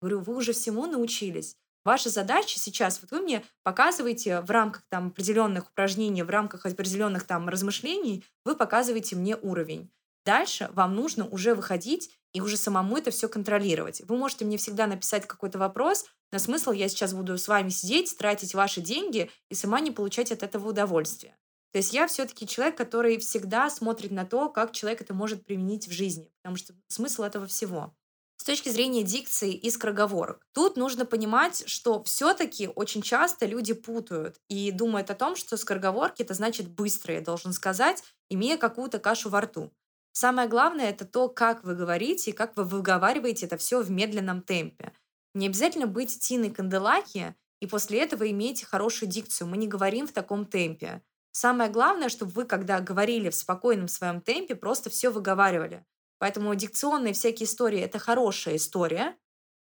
Говорю, вы уже всему научились. Ваша задача сейчас, вот вы мне показываете в рамках там определенных упражнений, в рамках определенных там размышлений, вы показываете мне уровень. Дальше вам нужно уже выходить и уже самому это все контролировать. Вы можете мне всегда написать какой-то вопрос, но смысл я сейчас буду с вами сидеть, тратить ваши деньги и сама не получать от этого удовольствия. То есть я все-таки человек, который всегда смотрит на то, как человек это может применить в жизни, потому что смысл этого всего с точки зрения дикции и скороговорок. Тут нужно понимать, что все-таки очень часто люди путают и думают о том, что скороговорки это значит быстро, я должен сказать, имея какую-то кашу во рту. Самое главное это то, как вы говорите и как вы выговариваете это все в медленном темпе. Не обязательно быть Тиной Канделаки и после этого имейте хорошую дикцию. Мы не говорим в таком темпе. Самое главное, чтобы вы, когда говорили в спокойном своем темпе, просто все выговаривали. Поэтому дикционные всякие истории — это хорошая история,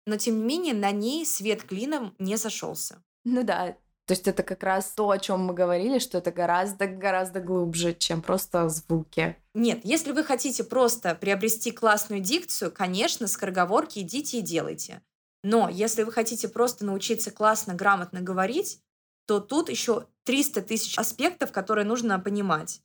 но тем не менее на ней свет клином не сошелся. Ну да, то есть это как раз то, о чем мы говорили, что это гораздо-гораздо глубже, чем просто звуки. Нет, если вы хотите просто приобрести классную дикцию, конечно, скороговорки идите и делайте. Но если вы хотите просто научиться классно, грамотно говорить, то тут еще 300 тысяч аспектов, которые нужно понимать.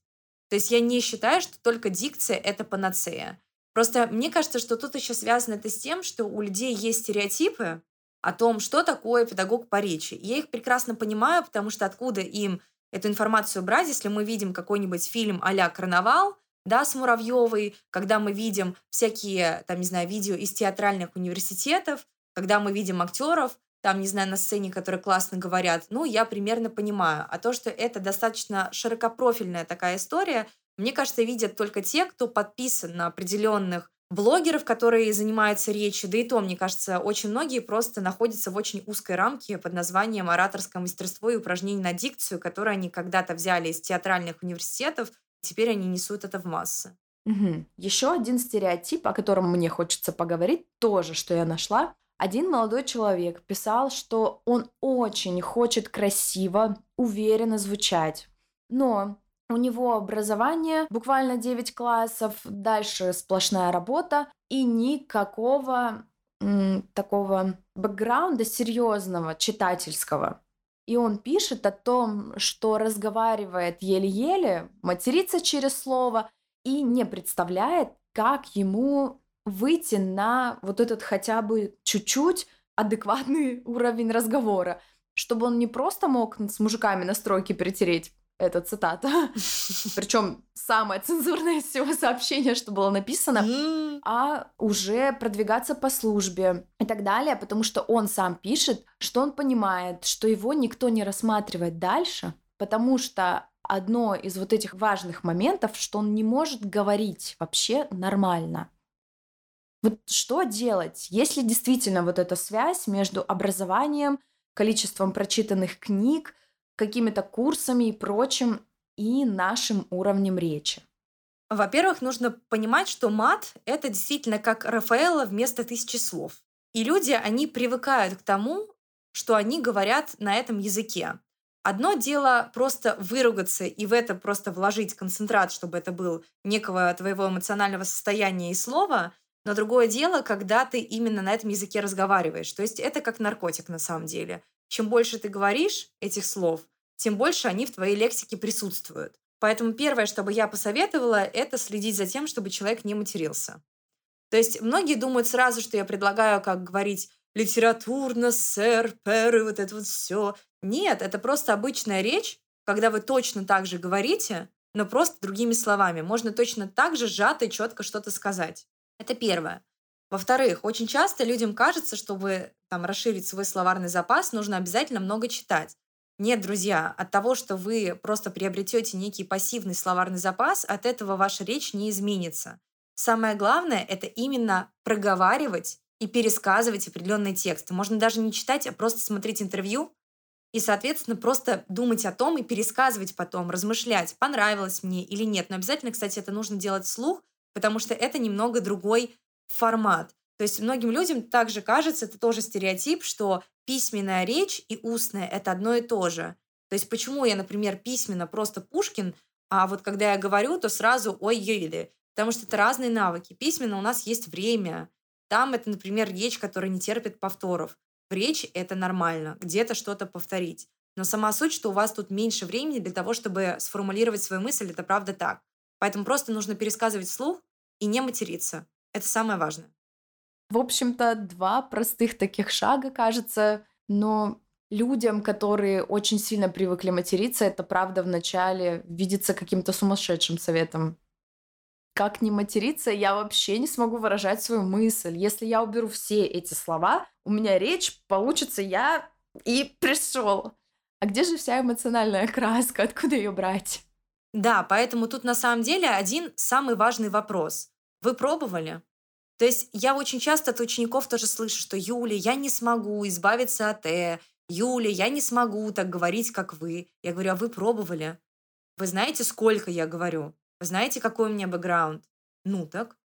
То есть я не считаю, что только дикция — это панацея. Просто мне кажется, что тут еще связано это с тем, что у людей есть стереотипы о том, что такое педагог по речи. я их прекрасно понимаю, потому что откуда им эту информацию брать, если мы видим какой-нибудь фильм а-ля «Карнавал», да, с Муравьевой, когда мы видим всякие, там, не знаю, видео из театральных университетов, когда мы видим актеров, там, не знаю, на сцене, которые классно говорят, ну, я примерно понимаю. А то, что это достаточно широкопрофильная такая история, мне кажется, видят только те, кто подписан на определенных блогеров, которые занимаются речью, да и то, мне кажется, очень многие просто находятся в очень узкой рамке под названием ораторское мастерство и упражнения на дикцию, которые они когда-то взяли из театральных университетов, теперь они несут это в массы. Угу. Еще один стереотип, о котором мне хочется поговорить, тоже, что я нашла. Один молодой человек писал, что он очень хочет красиво, уверенно звучать, но у него образование буквально 9 классов, дальше сплошная работа и никакого м, такого бэкграунда серьезного, читательского. И он пишет о том, что разговаривает еле-еле, матерится через слово и не представляет, как ему выйти на вот этот хотя бы чуть-чуть адекватный уровень разговора, чтобы он не просто мог с мужиками на стройке перетереть это цитата. Причем самое цензурное из всего сообщения, что было написано, а уже продвигаться по службе и так далее, потому что он сам пишет, что он понимает, что его никто не рассматривает дальше, потому что одно из вот этих важных моментов, что он не может говорить вообще нормально. Вот что делать, если действительно вот эта связь между образованием, количеством прочитанных книг, какими-то курсами и прочим, и нашим уровнем речи? Во-первых, нужно понимать, что мат — это действительно как Рафаэла вместо тысячи слов. И люди, они привыкают к тому, что они говорят на этом языке. Одно дело просто выругаться и в это просто вложить концентрат, чтобы это был некого твоего эмоционального состояния и слова, но другое дело, когда ты именно на этом языке разговариваешь. То есть это как наркотик на самом деле. Чем больше ты говоришь этих слов, тем больше они в твоей лексике присутствуют. Поэтому первое, что бы я посоветовала, это следить за тем, чтобы человек не матерился. То есть многие думают сразу, что я предлагаю, как говорить литературно, сэр, пэр, и вот это вот все. Нет, это просто обычная речь, когда вы точно так же говорите, но просто другими словами. Можно точно так же сжато и четко что-то сказать. Это первое. Во-вторых, очень часто людям кажется, чтобы там расширить свой словарный запас, нужно обязательно много читать. Нет, друзья, от того, что вы просто приобретете некий пассивный словарный запас, от этого ваша речь не изменится. Самое главное — это именно проговаривать и пересказывать определенные тексты. Можно даже не читать, а просто смотреть интервью и, соответственно, просто думать о том и пересказывать потом, размышлять, понравилось мне или нет. Но обязательно, кстати, это нужно делать вслух, потому что это немного другой формат. То есть многим людям также кажется, это тоже стереотип, что письменная речь и устная — это одно и то же. То есть почему я, например, письменно просто Пушкин, а вот когда я говорю, то сразу ой-ой-ой, потому что это разные навыки. Письменно у нас есть время. Там это, например, речь, которая не терпит повторов. В речи это нормально, где-то что-то повторить. Но сама суть, что у вас тут меньше времени для того, чтобы сформулировать свою мысль, это правда так. Поэтому просто нужно пересказывать вслух и не материться. Это самое важное. В общем-то, два простых таких шага, кажется, но людям, которые очень сильно привыкли материться, это правда вначале видится каким-то сумасшедшим советом. Как не материться, я вообще не смогу выражать свою мысль. Если я уберу все эти слова, у меня речь получится я и пришел. А где же вся эмоциональная краска? Откуда ее брать? Да, поэтому тут на самом деле один самый важный вопрос. Вы пробовали? То есть я очень часто от учеников тоже слышу, что Юля, я не смогу избавиться от «э», Юля, я не смогу так говорить, как вы. Я говорю, а вы пробовали? Вы знаете, сколько я говорю? Вы знаете, какой у меня бэкграунд? Ну так.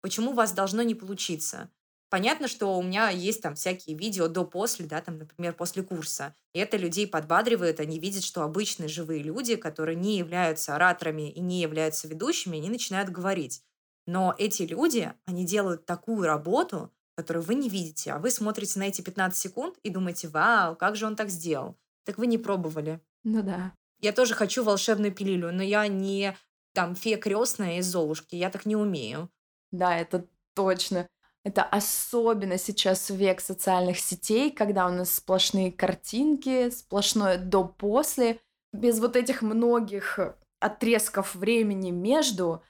Почему у вас должно не получиться? Понятно, что у меня есть там всякие видео до-после, да, там, например, после курса. И это людей подбадривает, они видят, что обычные живые люди, которые не являются ораторами и не являются ведущими, они начинают говорить. Но эти люди, они делают такую работу, которую вы не видите, а вы смотрите на эти 15 секунд и думаете, вау, как же он так сделал? Так вы не пробовали. Ну да. Я тоже хочу волшебную пилюлю, но я не там фея крестная из Золушки, я так не умею. Да, это точно. Это особенно сейчас век социальных сетей, когда у нас сплошные картинки, сплошное до-после, без вот этих многих отрезков времени между,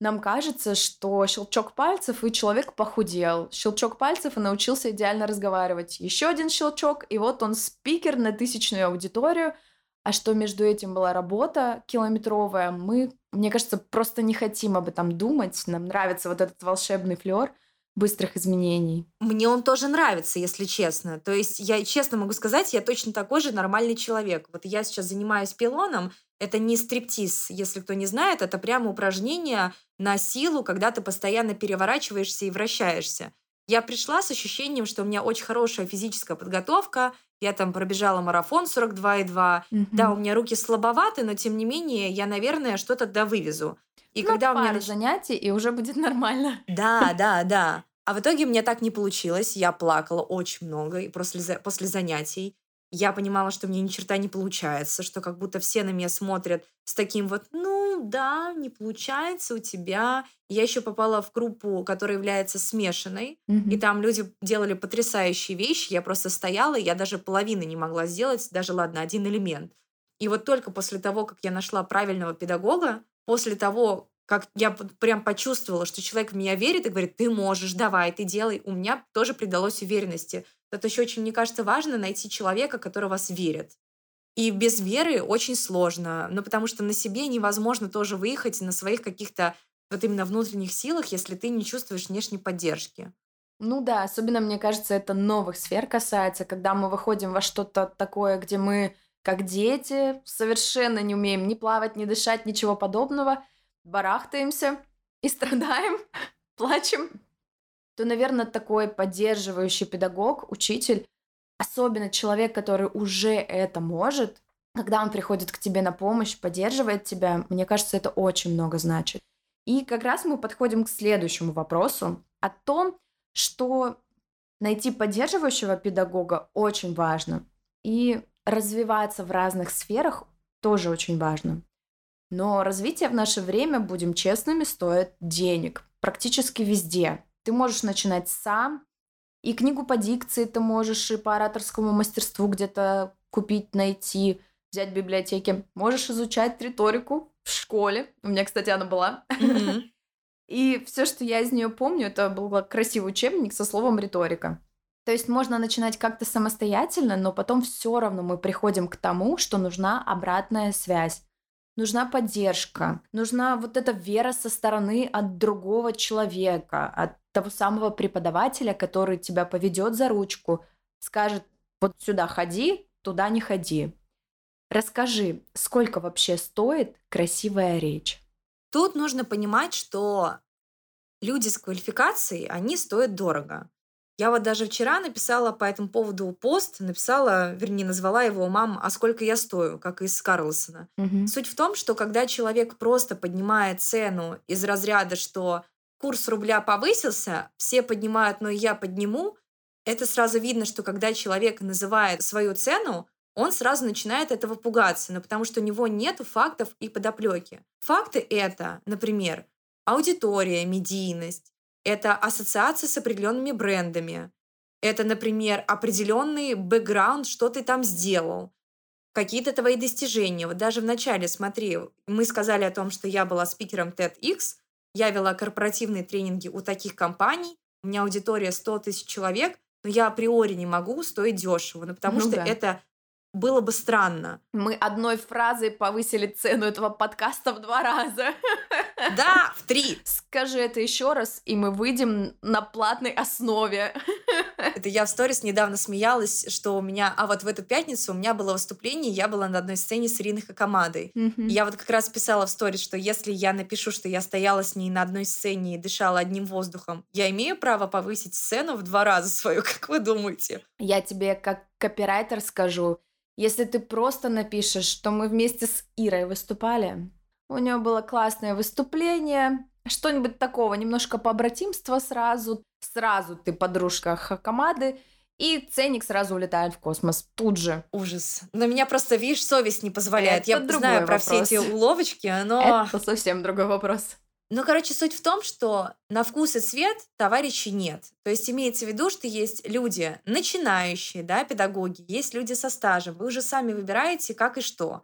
нам кажется, что щелчок пальцев, и человек похудел. Щелчок пальцев и научился идеально разговаривать. Еще один щелчок, и вот он спикер на тысячную аудиторию. А что между этим была работа километровая, мы, мне кажется, просто не хотим об этом думать. Нам нравится вот этот волшебный флер быстрых изменений. Мне он тоже нравится, если честно. То есть я честно могу сказать, я точно такой же нормальный человек. Вот я сейчас занимаюсь пилоном, это не стриптиз, если кто не знает, это прямо упражнение на силу, когда ты постоянно переворачиваешься и вращаешься. Я пришла с ощущением, что у меня очень хорошая физическая подготовка. Я там пробежала марафон 42,2. Mm-hmm. Да, у меня руки слабоваты, но тем не менее я, наверное, что-то да вывезу. И ну, когда у меня занятий, и уже будет нормально. Да, да, да. А в итоге мне так не получилось. Я плакала очень много и после, после занятий я понимала, что мне ни черта не получается, что как будто все на меня смотрят с таким вот, ну да, не получается у тебя. Я еще попала в группу, которая является смешанной, mm-hmm. и там люди делали потрясающие вещи. Я просто стояла, я даже половины не могла сделать, даже ладно, один элемент. И вот только после того, как я нашла правильного педагога, после того, как я прям почувствовала, что человек в меня верит и говорит, ты можешь, давай, ты делай, у меня тоже придалось уверенности. Это еще очень, мне кажется, важно найти человека, который вас верит. И без веры очень сложно, ну потому что на себе невозможно тоже выехать на своих каких-то вот именно внутренних силах, если ты не чувствуешь внешней поддержки. Ну да, особенно, мне кажется, это новых сфер касается, когда мы выходим во что-то такое, где мы, как дети, совершенно не умеем ни плавать, ни дышать, ничего подобного, барахтаемся и страдаем, плачем, то, наверное, такой поддерживающий педагог, учитель, особенно человек, который уже это может, когда он приходит к тебе на помощь, поддерживает тебя, мне кажется, это очень много значит. И как раз мы подходим к следующему вопросу о том, что найти поддерживающего педагога очень важно. И развиваться в разных сферах тоже очень важно. Но развитие в наше время, будем честными, стоит денег. Практически везде. Ты можешь начинать сам, и книгу по дикции ты можешь и по ораторскому мастерству где-то купить, найти, взять в библиотеке. Можешь изучать риторику в школе. У меня, кстати, она была. И все, что я из нее помню, это был красивый учебник со словом риторика. То есть можно начинать как-то самостоятельно, но потом все равно мы приходим к тому, что нужна обратная связь, нужна поддержка, нужна вот эта вера со стороны от другого человека, от того самого преподавателя, который тебя поведет за ручку, скажет, вот сюда ходи, туда не ходи. Расскажи, сколько вообще стоит красивая речь? Тут нужно понимать, что люди с квалификацией, они стоят дорого. Я вот даже вчера написала по этому поводу пост, написала, вернее, назвала его «Мам, а сколько я стою?», как из Карлсона. Мгм. Суть в том, что когда человек просто поднимает цену из разряда, что курс рубля повысился, все поднимают, но и я подниму, это сразу видно, что когда человек называет свою цену, он сразу начинает этого пугаться, но потому что у него нет фактов и подоплеки. Факты это, например, аудитория, медийность, это ассоциация с определенными брендами, это, например, определенный бэкграунд, что ты там сделал, какие-то твои достижения. Вот даже в начале, смотри, мы сказали о том, что я была спикером TEDx, я вела корпоративные тренинги у таких компаний, у меня аудитория 100 тысяч человек, но я априори не могу стоить дешево, ну, потому Ну что да. это было бы странно. Мы одной фразой повысили цену этого подкаста в два раза. Да, в три. Скажи это еще раз, и мы выйдем на платной основе. Это я в сторис недавно смеялась, что у меня... А вот в эту пятницу у меня было выступление, я была на одной сцене с Ириной Хакамадой. И Я вот как раз писала в сторис, что если я напишу, что я стояла с ней на одной сцене и дышала одним воздухом, я имею право повысить цену в два раза свою, как вы думаете? Я тебе как копирайтер скажу, если ты просто напишешь, что мы вместе с Ирой выступали, у нее было классное выступление, что-нибудь такого, немножко побратимства сразу, сразу ты подружка Хакамады, и ценник сразу улетает в космос тут же. Ужас. Но меня просто, видишь, совесть не позволяет. я Это другой знаю про все эти уловочки, но... Это совсем другой вопрос. Ну, короче, суть в том, что на вкус и цвет товарищей нет. То есть имеется в виду, что есть люди начинающие, да, педагоги, есть люди со стажем. Вы уже сами выбираете, как и что.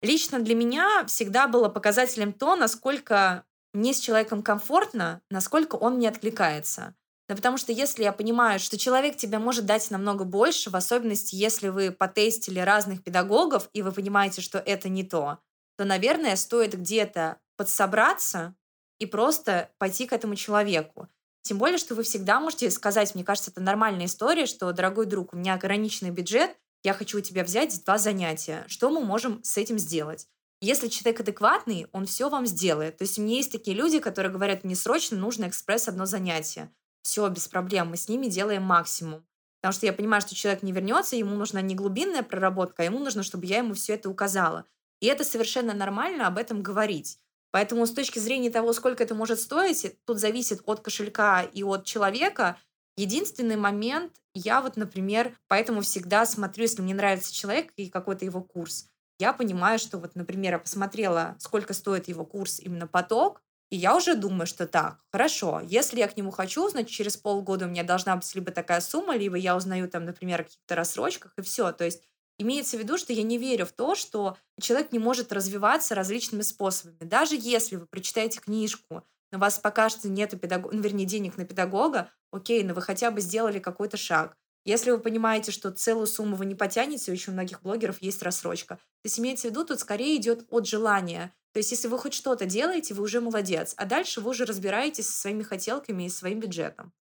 Лично для меня всегда было показателем то, насколько мне с человеком комфортно, насколько он мне откликается. Да потому что если я понимаю, что человек тебе может дать намного больше, в особенности, если вы потестили разных педагогов, и вы понимаете, что это не то, то, наверное, стоит где-то подсобраться и просто пойти к этому человеку. Тем более, что вы всегда можете сказать, мне кажется, это нормальная история, что, дорогой друг, у меня ограниченный бюджет, я хочу у тебя взять два занятия. Что мы можем с этим сделать? Если человек адекватный, он все вам сделает. То есть у меня есть такие люди, которые говорят, мне срочно нужно экспресс одно занятие. Все, без проблем, мы с ними делаем максимум. Потому что я понимаю, что человек не вернется, ему нужна не глубинная проработка, а ему нужно, чтобы я ему все это указала. И это совершенно нормально об этом говорить. Поэтому с точки зрения того, сколько это может стоить, тут зависит от кошелька и от человека. Единственный момент, я вот, например, поэтому всегда смотрю, если мне нравится человек и какой-то его курс, я понимаю, что вот, например, я посмотрела, сколько стоит его курс именно поток, и я уже думаю, что так, хорошо, если я к нему хочу, значит, через полгода у меня должна быть либо такая сумма, либо я узнаю там, например, о каких-то рассрочках, и все. То есть имеется в виду, что я не верю в то, что человек не может развиваться различными способами. Даже если вы прочитаете книжку, но у вас пока что нет педаго... ну, вернее, денег на педагога, окей, но вы хотя бы сделали какой-то шаг. Если вы понимаете, что целую сумму вы не потянете, у многих блогеров есть рассрочка. То есть имеется в виду, тут скорее идет от желания. То есть если вы хоть что-то делаете, вы уже молодец. А дальше вы уже разбираетесь со своими хотелками и своим бюджетом.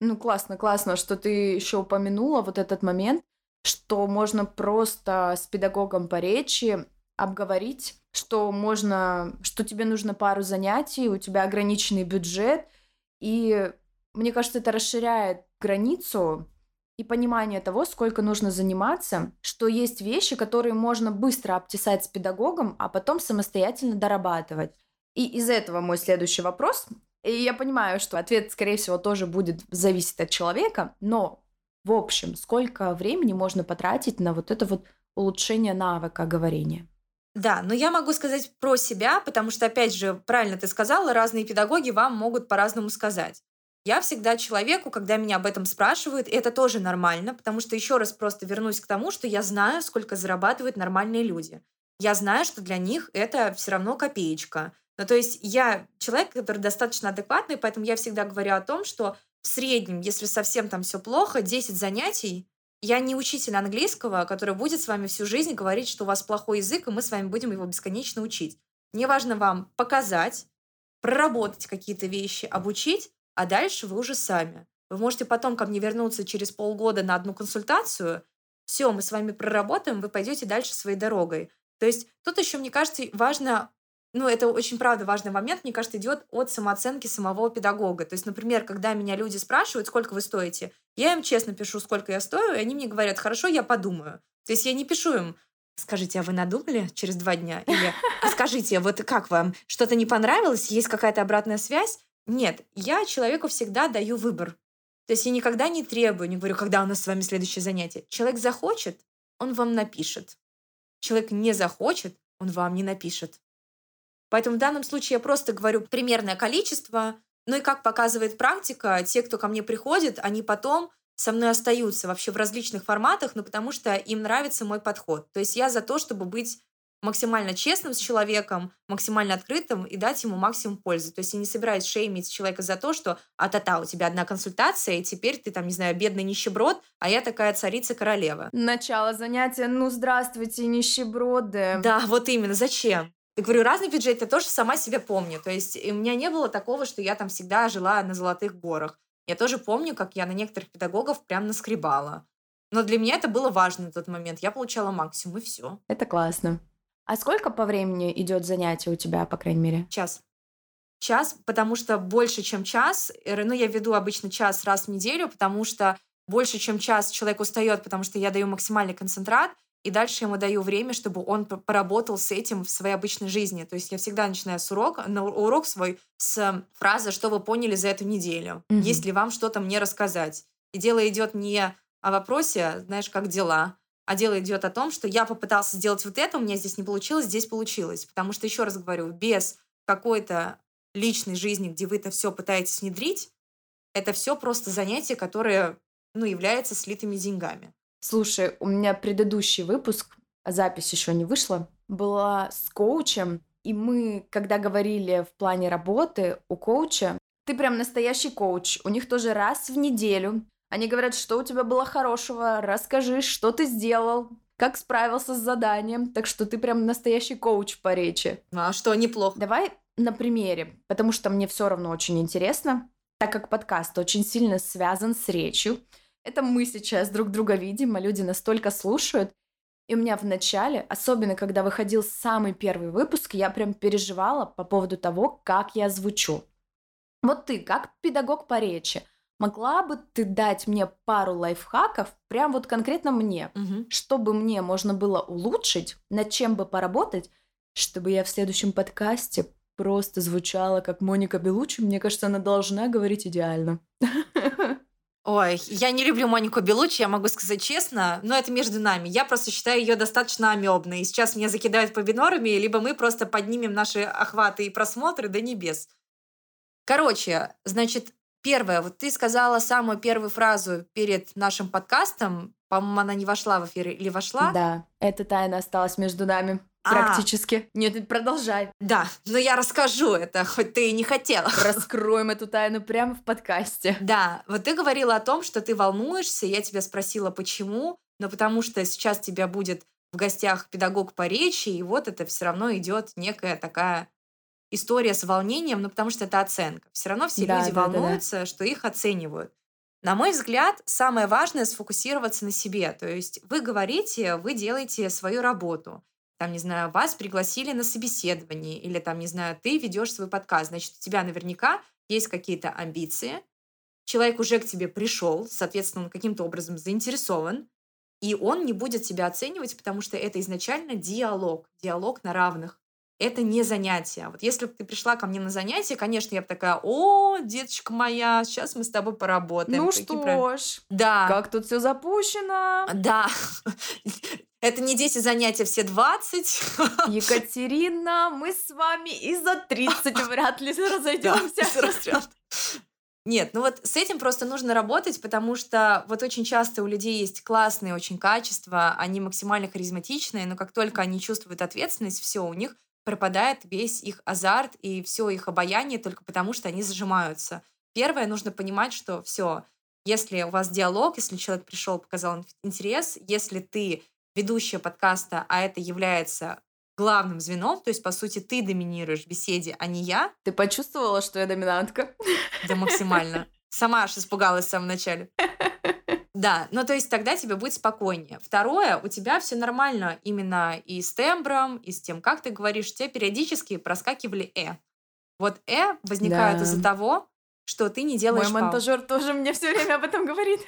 Ну, классно, классно, что ты еще упомянула вот этот момент, что можно просто с педагогом по речи обговорить, что можно, что тебе нужно пару занятий, у тебя ограниченный бюджет, и мне кажется, это расширяет границу и понимание того, сколько нужно заниматься, что есть вещи, которые можно быстро обтесать с педагогом, а потом самостоятельно дорабатывать. И из этого мой следующий вопрос. И я понимаю, что ответ, скорее всего, тоже будет зависеть от человека, но в общем, сколько времени можно потратить на вот это вот улучшение навыка говорения? Да, но я могу сказать про себя, потому что, опять же, правильно ты сказала, разные педагоги вам могут по-разному сказать. Я всегда человеку, когда меня об этом спрашивают, это тоже нормально, потому что еще раз просто вернусь к тому, что я знаю, сколько зарабатывают нормальные люди. я знаю, что для них это все равно копеечка. Ну, то есть я человек, который достаточно адекватный, поэтому я всегда говорю о том, что в среднем, если совсем там все плохо, 10 занятий, я не учитель английского, который будет с вами всю жизнь говорить, что у вас плохой язык, и мы с вами будем его бесконечно учить. Мне важно вам показать, проработать какие-то вещи, обучить, а дальше вы уже сами. Вы можете потом ко мне вернуться через полгода на одну консультацию. Все, мы с вами проработаем, вы пойдете дальше своей дорогой. То есть тут еще, мне кажется, важно ну, это очень, правда, важный момент, мне кажется, идет от самооценки самого педагога. То есть, например, когда меня люди спрашивают, сколько вы стоите, я им честно пишу, сколько я стою, и они мне говорят, хорошо, я подумаю. То есть я не пишу им, скажите, а вы надумали через два дня? Или «А скажите, вот как вам, что-то не понравилось, есть какая-то обратная связь? Нет, я человеку всегда даю выбор. То есть я никогда не требую, не говорю, когда у нас с вами следующее занятие. Человек захочет, он вам напишет. Человек не захочет, он вам не напишет. Поэтому в данном случае я просто говорю примерное количество. Ну и как показывает практика, те, кто ко мне приходит, они потом со мной остаются вообще в различных форматах, но потому что им нравится мой подход. То есть я за то, чтобы быть максимально честным с человеком, максимально открытым и дать ему максимум пользы. То есть я не собираюсь шеймить человека за то, что а-та-та, у тебя одна консультация, и теперь ты там, не знаю, бедный нищеброд, а я такая царица-королева. Начало занятия, ну здравствуйте, нищеброды. Да, вот именно, зачем? Я говорю, разный бюджет, я тоже сама себя помню. То есть у меня не было такого, что я там всегда жила на золотых горах. Я тоже помню, как я на некоторых педагогов прям наскребала. Но для меня это было важно на тот момент. Я получала максимум, и все. Это классно. А сколько по времени идет занятие у тебя, по крайней мере? Час. Час, потому что больше, чем час, э, ну, я веду обычно час раз в неделю, потому что больше, чем час человек устает, потому что я даю максимальный концентрат, и дальше ему даю время, чтобы он поработал с этим в своей обычной жизни. То есть я всегда начинаю с урока, на урок свой с фразы «Что вы поняли за эту неделю? Mm-hmm. Есть ли вам что-то мне рассказать?» И дело идет не о вопросе, знаешь, как дела, а дело идет о том, что я попытался сделать вот это, у меня здесь не получилось, здесь получилось. Потому что, еще раз говорю, без какой-то личной жизни, где вы это все пытаетесь внедрить, это все просто занятие, которое ну, является слитыми деньгами. Слушай, у меня предыдущий выпуск, запись еще не вышла, была с коучем, и мы, когда говорили в плане работы у коуча, ты прям настоящий коуч. У них тоже раз в неделю. Они говорят, что у тебя было хорошего, расскажи, что ты сделал, как справился с заданием. Так что ты прям настоящий коуч по речи. А что, неплохо. Давай на примере, потому что мне все равно очень интересно, так как подкаст очень сильно связан с речью. Это мы сейчас друг друга видим, а люди настолько слушают. И у меня в начале, особенно когда выходил самый первый выпуск, я прям переживала по поводу того, как я звучу. Вот ты, как педагог по речи, могла бы ты дать мне пару лайфхаков, прям вот конкретно мне, угу. чтобы мне можно было улучшить, над чем бы поработать, чтобы я в следующем подкасте просто звучала как Моника Белучи. Мне кажется, она должна говорить идеально. Ой, я не люблю Монику Белучи, я могу сказать честно, но это между нами. Я просто считаю ее достаточно амебной. Сейчас меня закидают по бинорами, либо мы просто поднимем наши охваты и просмотры до небес. Короче, значит, первое, вот ты сказала самую первую фразу перед нашим подкастом, по-моему, она не вошла в эфир или вошла? Да, эта тайна осталась между нами. А. Практически. А. Нет, продолжай. Да, но я расскажу это, хоть ты и не хотела. Раскроем эту тайну прямо в подкасте. Да, вот ты говорила о том, что ты волнуешься, я тебя спросила, почему, но потому что сейчас тебя будет в гостях педагог по речи, и вот это все равно идет некая такая история с волнением, ну потому что это оценка. Все равно все да, люди да, волнуются, да, да. что их оценивают. На мой взгляд, самое важное сфокусироваться на себе. То есть вы говорите, вы делаете свою работу там, не знаю, вас пригласили на собеседование, или там, не знаю, ты ведешь свой подкаст, значит, у тебя наверняка есть какие-то амбиции, человек уже к тебе пришел, соответственно, он каким-то образом заинтересован, и он не будет тебя оценивать, потому что это изначально диалог, диалог на равных. Это не занятие. Вот если бы ты пришла ко мне на занятие, конечно, я бы такая, о, деточка моя, сейчас мы с тобой поработаем. Ну что прав... ж, да. как тут все запущено. Да. Это не 10 занятий, все 20. Екатерина, мы с вами и за 30 вряд ли разойдемся. Нет, ну вот с этим просто нужно работать, потому что вот очень часто у людей есть классные очень качества, они максимально харизматичные, но как только они чувствуют ответственность, все, у них пропадает весь их азарт и все их обаяние только потому, что они зажимаются. Первое, нужно понимать, что все, если у вас диалог, если человек пришел, показал интерес, если ты ведущая подкаста, а это является главным звеном, то есть, по сути, ты доминируешь в беседе, а не я. Ты почувствовала, что я доминантка? Да, максимально. Сама аж испугалась в самом начале. Да, ну то есть тогда тебе будет спокойнее. Второе, у тебя все нормально именно и с тембром, и с тем, как ты говоришь, тебе периодически проскакивали «э». Вот «э» возникают да. из-за того, что ты не делаешь Мой монтажер тоже мне все время об этом говорит.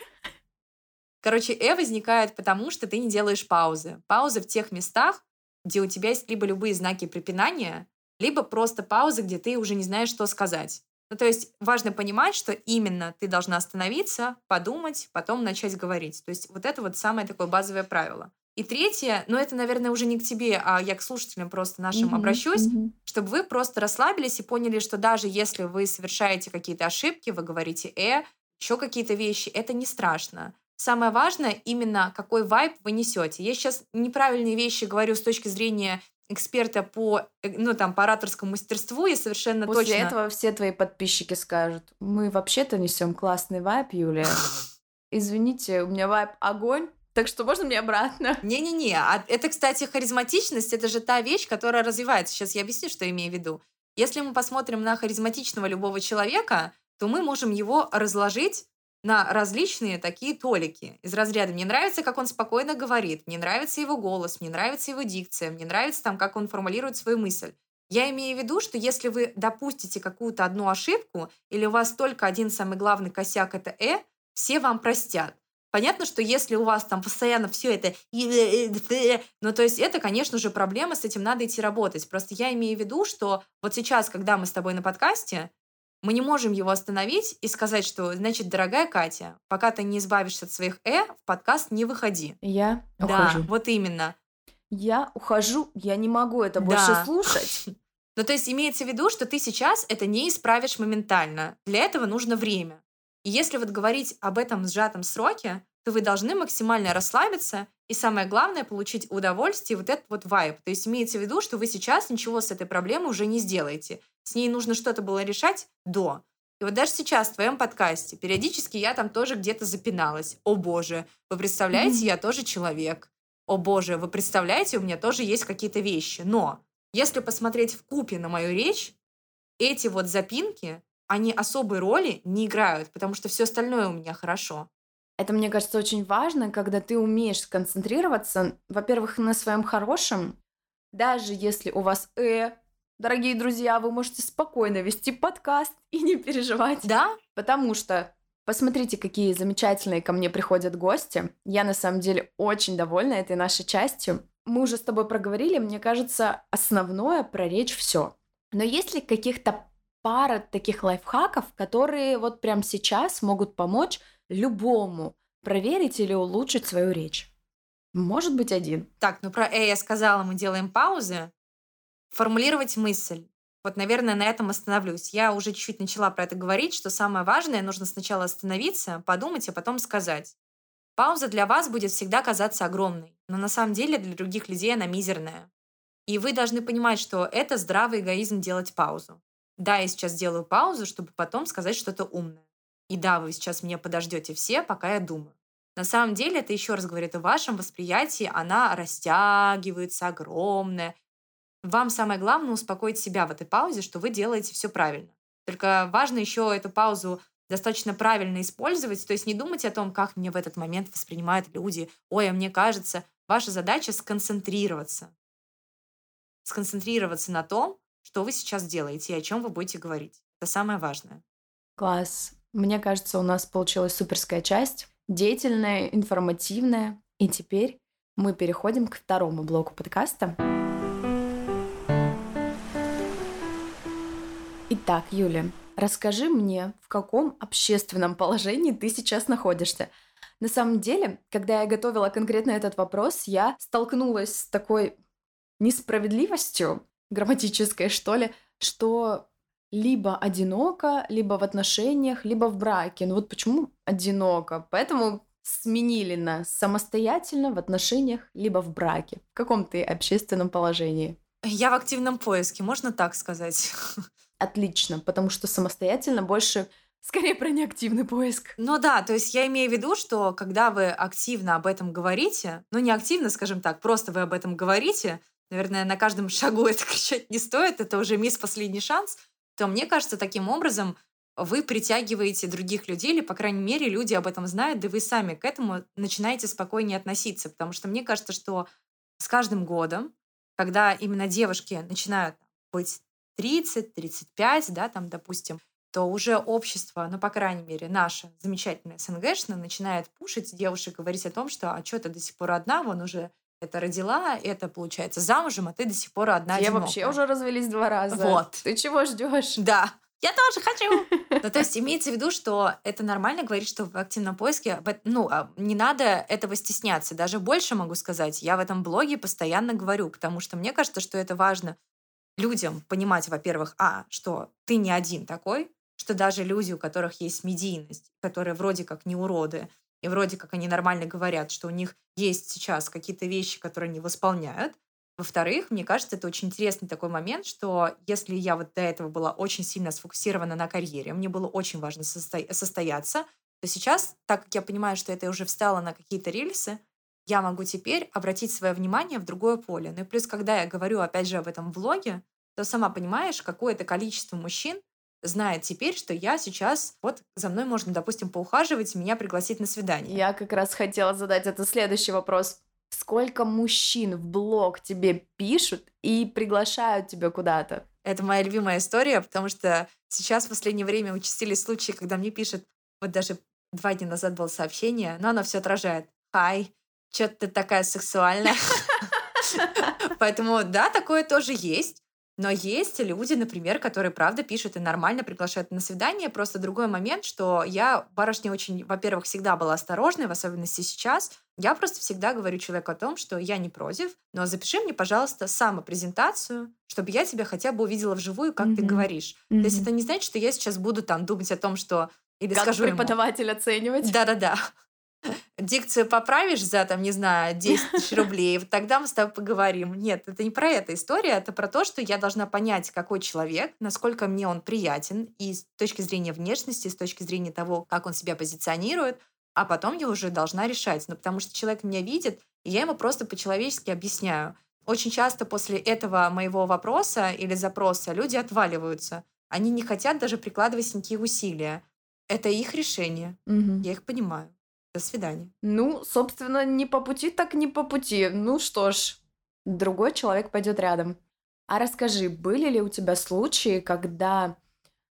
Короче, «э» возникает потому, что ты не делаешь паузы. Паузы в тех местах, где у тебя есть либо любые знаки препинания, либо просто паузы, где ты уже не знаешь, что сказать. Ну, то есть важно понимать, что именно ты должна остановиться, подумать, потом начать говорить. То есть вот это вот самое такое базовое правило. И третье, ну это, наверное, уже не к тебе, а я к слушателям просто нашим mm-hmm, обращусь, mm-hmm. чтобы вы просто расслабились и поняли, что даже если вы совершаете какие-то ошибки, вы говорите «э», еще какие-то вещи, это не страшно. Самое важное именно, какой вайб вы несете. Я сейчас неправильные вещи говорю с точки зрения эксперта по, э, ну, там, по ораторскому мастерству, и совершенно После точно... этого все твои подписчики скажут, мы вообще-то несем классный вайп, Юлия. Извините, у меня вайп огонь, так что можно мне обратно? Не-не-не, а это, кстати, харизматичность, это же та вещь, которая развивается. Сейчас я объясню, что я имею в виду. Если мы посмотрим на харизматичного любого человека, то мы можем его разложить на различные такие толики из разряда «мне нравится, как он спокойно говорит», «мне нравится его голос», «мне нравится его дикция», «мне нравится там, как он формулирует свою мысль». Я имею в виду, что если вы допустите какую-то одну ошибку или у вас только один самый главный косяк — это «э», все вам простят. Понятно, что если у вас там постоянно все это, ну то есть это, конечно же, проблема, с этим надо идти работать. Просто я имею в виду, что вот сейчас, когда мы с тобой на подкасте, мы не можем его остановить и сказать, что, значит, дорогая Катя, пока ты не избавишься от своих «э», в подкаст не выходи. Я да, ухожу. вот именно. Я ухожу, я не могу это больше да. слушать. Ну, то есть имеется в виду, что ты сейчас это не исправишь моментально. Для этого нужно время. И если вот говорить об этом сжатом сроке, то вы должны максимально расслабиться и самое главное, получить удовольствие, вот этот вот вайб. То есть имеется в виду, что вы сейчас ничего с этой проблемой уже не сделаете. С ней нужно что-то было решать до. И вот даже сейчас в твоем подкасте периодически я там тоже где-то запиналась. О боже, вы представляете, mm-hmm. я тоже человек. О боже, вы представляете, у меня тоже есть какие-то вещи. Но если посмотреть в купе на мою речь, эти вот запинки, они особой роли не играют, потому что все остальное у меня хорошо. Это, мне кажется, очень важно, когда ты умеешь сконцентрироваться, во-первых, на своем хорошем, даже если у вас э, дорогие друзья, вы можете спокойно вести подкаст и не переживать. Да? Потому что посмотрите, какие замечательные ко мне приходят гости. Я на самом деле очень довольна этой нашей частью. Мы уже с тобой проговорили, мне кажется, основное про речь все. Но есть ли каких-то пара таких лайфхаков, которые вот прямо сейчас могут помочь любому проверить или улучшить свою речь. Может быть, один. Так, ну про «э» я сказала, мы делаем паузы. Формулировать мысль. Вот, наверное, на этом остановлюсь. Я уже чуть-чуть начала про это говорить, что самое важное, нужно сначала остановиться, подумать, а потом сказать. Пауза для вас будет всегда казаться огромной, но на самом деле для других людей она мизерная. И вы должны понимать, что это здравый эгоизм делать паузу. Да, я сейчас делаю паузу, чтобы потом сказать что-то умное. И да, вы сейчас меня подождете все, пока я думаю. На самом деле это еще раз говорит о вашем восприятии, она растягивается, огромная. Вам самое главное успокоить себя в этой паузе, что вы делаете все правильно. Только важно еще эту паузу достаточно правильно использовать, то есть не думать о том, как меня в этот момент воспринимают люди. Ой, а мне кажется, ваша задача сконцентрироваться. Сконцентрироваться на том, что вы сейчас делаете и о чем вы будете говорить. Это самое важное. Класс. Мне кажется, у нас получилась суперская часть, деятельная, информативная. И теперь мы переходим к второму блоку подкаста. Итак, Юля, расскажи мне, в каком общественном положении ты сейчас находишься. На самом деле, когда я готовила конкретно этот вопрос, я столкнулась с такой несправедливостью грамматической, что ли, что либо одиноко, либо в отношениях, либо в браке. Ну вот почему одиноко? Поэтому сменили на самостоятельно в отношениях, либо в браке. В каком ты общественном положении? Я в активном поиске, можно так сказать? Отлично, потому что самостоятельно больше Скорее про неактивный поиск. Ну да, то есть я имею в виду, что когда вы активно об этом говорите, ну не активно, скажем так, просто вы об этом говорите, наверное, на каждом шагу это кричать не стоит, это уже мисс последний шанс, то мне кажется, таким образом вы притягиваете других людей, или, по крайней мере, люди об этом знают, да вы сами к этому начинаете спокойнее относиться. Потому что мне кажется, что с каждым годом, когда именно девушки начинают быть 30, 35, да, там, допустим, то уже общество, ну, по крайней мере, наше замечательное СНГшное, начинает пушить девушек, говорить о том, что а что ты до сих пор одна, вон уже это родила, это, получается, замужем, а ты до сих пор одна Я вообще уже развелись два раза. Вот. Ты чего ждешь? Да. Я тоже хочу. Ну, то есть имеется в виду, что это нормально говорить, что в активном поиске, ну, а, не надо этого стесняться. Даже больше могу сказать. Я в этом блоге постоянно говорю, потому что мне кажется, что это важно людям понимать, во-первых, а, что ты не один такой, что даже люди, у которых есть медийность, которые вроде как не уроды, и вроде как они нормально говорят, что у них есть сейчас какие-то вещи, которые они восполняют. Во-вторых, мне кажется, это очень интересный такой момент, что если я вот до этого была очень сильно сфокусирована на карьере, мне было очень важно состо... состояться, то сейчас, так как я понимаю, что это уже встало на какие-то рельсы, я могу теперь обратить свое внимание в другое поле. Ну и плюс, когда я говорю, опять же, об этом влоге, то сама понимаешь, какое-то количество мужчин знает теперь, что я сейчас, вот за мной можно, допустим, поухаживать, меня пригласить на свидание. Я как раз хотела задать это следующий вопрос. Сколько мужчин в блог тебе пишут и приглашают тебя куда-то? Это моя любимая история, потому что сейчас в последнее время участились случаи, когда мне пишут, вот даже два дня назад было сообщение, но оно все отражает. Хай, что ты такая сексуальная. Поэтому да, такое тоже есть. Но есть люди, например, которые правда пишут и нормально приглашают на свидание. Просто другой момент, что я барышня очень, во-первых, всегда была осторожной, в особенности сейчас. Я просто всегда говорю человеку о том, что я не против, но запиши мне, пожалуйста, самопрезентацию, чтобы я тебя хотя бы увидела вживую, как mm-hmm. ты говоришь. Mm-hmm. То есть это не значит, что я сейчас буду там думать о том, что или как скажу преподаватель ему, оценивать. Да-да-да дикцию поправишь за, там, не знаю, 10 тысяч рублей, вот тогда мы с тобой поговорим. Нет, это не про эту историю, это про то, что я должна понять, какой человек, насколько мне он приятен, и с точки зрения внешности, с точки зрения того, как он себя позиционирует, а потом я уже должна решать. Ну, потому что человек меня видит, и я ему просто по-человечески объясняю. Очень часто после этого моего вопроса или запроса люди отваливаются. Они не хотят даже прикладывать никакие усилия. Это их решение. Угу. Я их понимаю. До свидания. Ну, собственно, не по пути, так не по пути. Ну что ж, другой человек пойдет рядом. А расскажи, были ли у тебя случаи, когда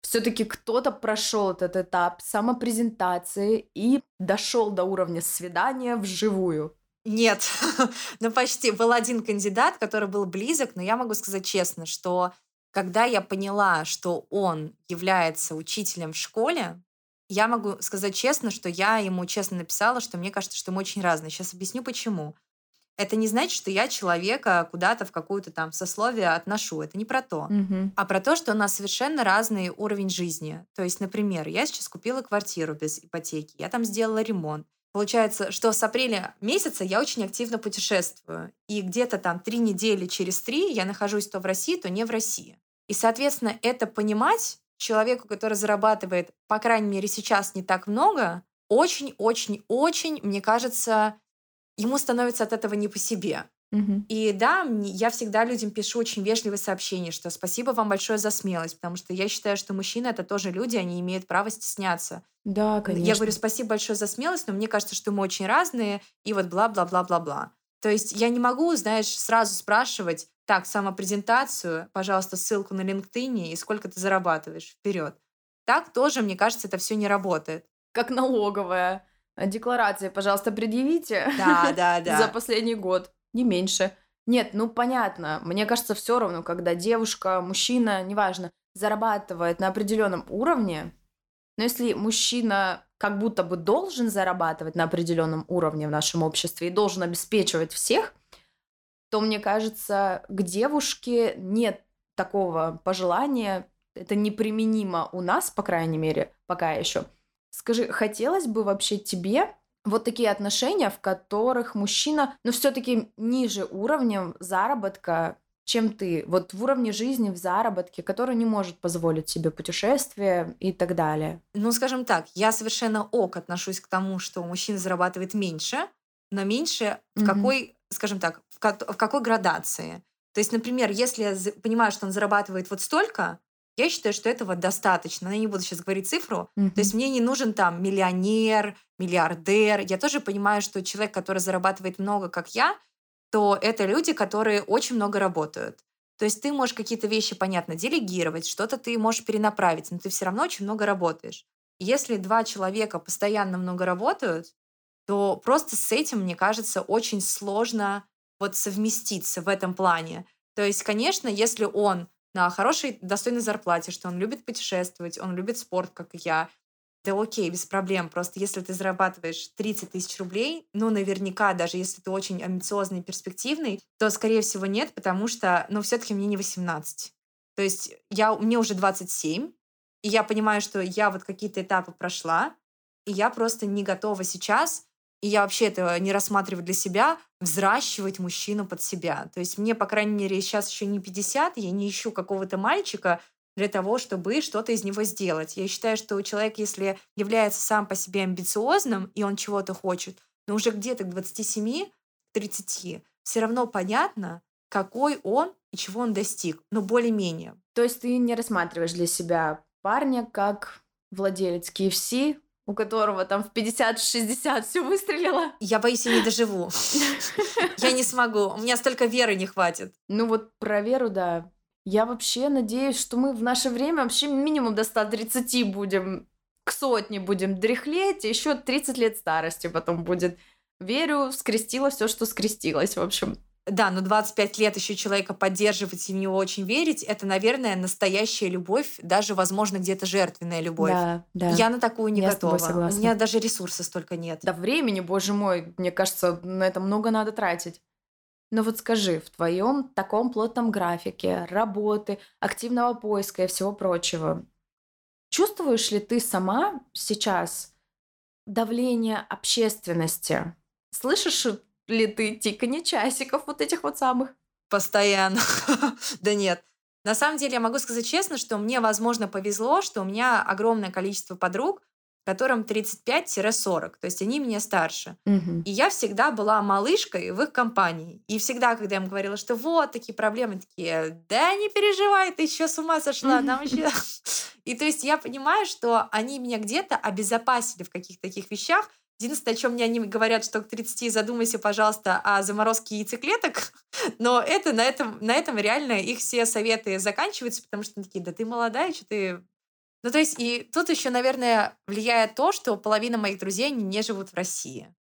все-таки кто-то прошел этот этап самопрезентации и дошел до уровня свидания вживую? Нет, ну почти. Был один кандидат, который был близок, но я могу сказать честно, что когда я поняла, что он является учителем в школе, я могу сказать честно, что я ему честно написала, что мне кажется, что мы очень разные. Сейчас объясню, почему. Это не значит, что я человека куда-то в какую-то там сословие отношу. Это не про то. Угу. А про то, что у нас совершенно разный уровень жизни. То есть, например, я сейчас купила квартиру без ипотеки, я там сделала ремонт. Получается, что с апреля месяца я очень активно путешествую. И где-то там три недели через три я нахожусь то в России, то не в России. И, соответственно, это понимать человеку, который зарабатывает, по крайней мере, сейчас не так много, очень-очень-очень, мне кажется, ему становится от этого не по себе. Угу. И да, я всегда людям пишу очень вежливые сообщения, что спасибо вам большое за смелость, потому что я считаю, что мужчины это тоже люди, они имеют право стесняться. Да, конечно. Я говорю спасибо большое за смелость, но мне кажется, что мы очень разные, и вот бла-бла-бла-бла-бла. То есть я не могу, знаешь, сразу спрашивать, так, самопрезентацию, пожалуйста, ссылку на LinkedIn и сколько ты зарабатываешь, вперед. Так тоже, мне кажется, это все не работает. Как налоговая. Декларация, пожалуйста, предъявите. Да, да, да. За последний год, не меньше. Нет, ну понятно. Мне кажется, все равно, когда девушка, мужчина, неважно, зарабатывает на определенном уровне, но если мужчина как будто бы должен зарабатывать на определенном уровне в нашем обществе и должен обеспечивать всех, то, мне кажется, к девушке нет такого пожелания это неприменимо у нас, по крайней мере, пока еще. Скажи, хотелось бы вообще тебе вот такие отношения, в которых мужчина, ну, все-таки ниже уровнем заработка, чем ты, вот в уровне жизни, в заработке, который не может позволить себе путешествия и так далее. Ну, скажем так, я совершенно ок отношусь к тому, что мужчина зарабатывает меньше, но меньше в какой, скажем так, в, в какой градации. То есть, например, если я понимаю, что он зарабатывает вот столько, я считаю, что этого достаточно. Я не буду сейчас говорить цифру. Mm-hmm. То есть мне не нужен там миллионер, миллиардер. Я тоже понимаю, что человек, который зарабатывает много, как я, то это люди, которые очень много работают. То есть ты можешь какие-то вещи, понятно, делегировать, что-то ты можешь перенаправить, но ты все равно очень много работаешь. Если два человека постоянно много работают, то просто с этим, мне кажется, очень сложно вот совместиться в этом плане. То есть, конечно, если он на хорошей, достойной зарплате, что он любит путешествовать, он любит спорт, как я. Да окей, без проблем. Просто если ты зарабатываешь 30 тысяч рублей, ну, наверняка, даже если ты очень амбициозный и перспективный, то, скорее всего, нет, потому что, ну, все таки мне не 18. То есть я, мне уже 27, и я понимаю, что я вот какие-то этапы прошла, и я просто не готова сейчас и я вообще этого не рассматриваю для себя, взращивать мужчину под себя. То есть мне, по крайней мере, сейчас еще не 50, я не ищу какого-то мальчика для того, чтобы что-то из него сделать. Я считаю, что человек, если является сам по себе амбициозным, и он чего-то хочет, но уже где-то к 27, 30, все равно понятно, какой он и чего он достиг, но более-менее. То есть ты не рассматриваешь для себя парня как владелец KFC, у которого там в 50-60 все выстрелило. Я боюсь, я не доживу. Я не смогу. У меня столько веры не хватит. Ну вот про веру, да. Я вообще надеюсь, что мы в наше время вообще минимум до 130 будем, к сотне будем дряхлеть, и еще 30 лет старости потом будет. Верю, скрестила все, что скрестилось, в общем. Да, но 25 лет еще человека поддерживать и в него очень верить, это, наверное, настоящая любовь, даже, возможно, где-то жертвенная любовь. Да, да. Я на такую не Я готова. У меня даже ресурсов столько нет. Да, времени, боже мой, мне кажется, на это много надо тратить. Но вот скажи, в твоем таком плотном графике работы, активного поиска и всего прочего, чувствуешь ли ты сама сейчас давление общественности? Слышишь ли ты тиканье часиков вот этих вот самых? Постоянно. да нет. На самом деле я могу сказать честно, что мне, возможно, повезло, что у меня огромное количество подруг, которым 35-40, то есть они меня старше. Угу. И я всегда была малышкой в их компании. И всегда, когда я им говорила, что вот такие проблемы, такие, да не переживай, ты еще с ума сошла, нам еще... И то есть я понимаю, что они меня где-то обезопасили в каких-то таких вещах, Единственное, о чем мне они говорят, что к 30 задумайся, пожалуйста, о заморозке яйцеклеток, но это на этом, на этом реально их все советы заканчиваются, потому что они такие, да ты молодая, что ты... Ну, то есть, и тут еще, наверное, влияет то, что половина моих друзей, не живут в России.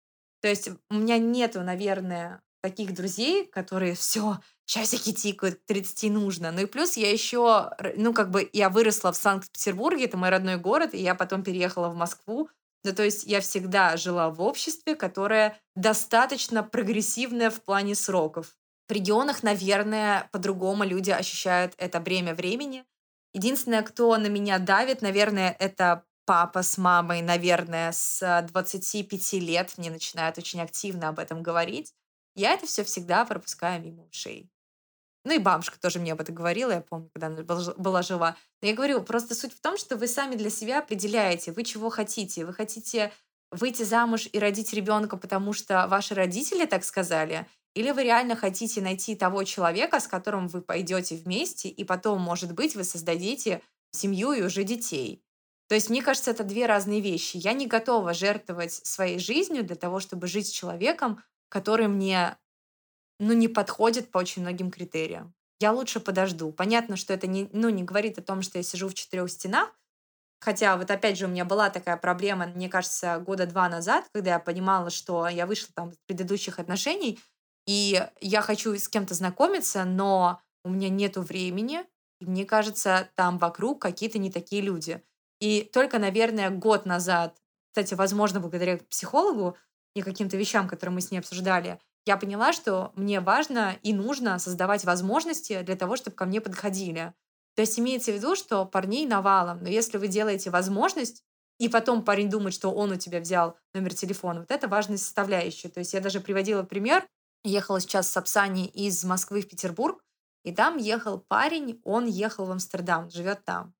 То есть у меня нету, наверное, таких друзей, которые все, часики тикают, к 30 нужно. Ну и плюс я еще, ну как бы я выросла в Санкт-Петербурге, это мой родной город, и я потом переехала в Москву, ну, то есть я всегда жила в обществе, которое достаточно прогрессивное в плане сроков. В регионах, наверное, по-другому люди ощущают это бремя времени. Единственное, кто на меня давит, наверное, это папа с мамой, наверное, с 25 лет мне начинают очень активно об этом говорить. Я это все всегда пропускаю мимо ушей. Ну и бабушка тоже мне об этом говорила, я помню, когда она была жива. Но я говорю, просто суть в том, что вы сами для себя определяете, вы чего хотите. Вы хотите выйти замуж и родить ребенка, потому что ваши родители так сказали, или вы реально хотите найти того человека, с которым вы пойдете вместе, и потом, может быть, вы создадите семью и уже детей. То есть, мне кажется, это две разные вещи. Я не готова жертвовать своей жизнью для того, чтобы жить с человеком, который мне ну, не подходит по очень многим критериям. Я лучше подожду. Понятно, что это не, ну, не говорит о том, что я сижу в четырех стенах, Хотя вот опять же у меня была такая проблема, мне кажется, года два назад, когда я понимала, что я вышла там из предыдущих отношений, и я хочу с кем-то знакомиться, но у меня нету времени, и мне кажется, там вокруг какие-то не такие люди. И только, наверное, год назад, кстати, возможно, благодаря психологу и каким-то вещам, которые мы с ней обсуждали, я поняла, что мне важно и нужно создавать возможности для того, чтобы ко мне подходили. То есть имеется в виду, что парней навалом, но если вы делаете возможность, и потом парень думает, что он у тебя взял номер телефона, вот это важная составляющая. То есть я даже приводила пример, ехала сейчас с Апсани из Москвы в Петербург, и там ехал парень, он ехал в Амстердам, живет там.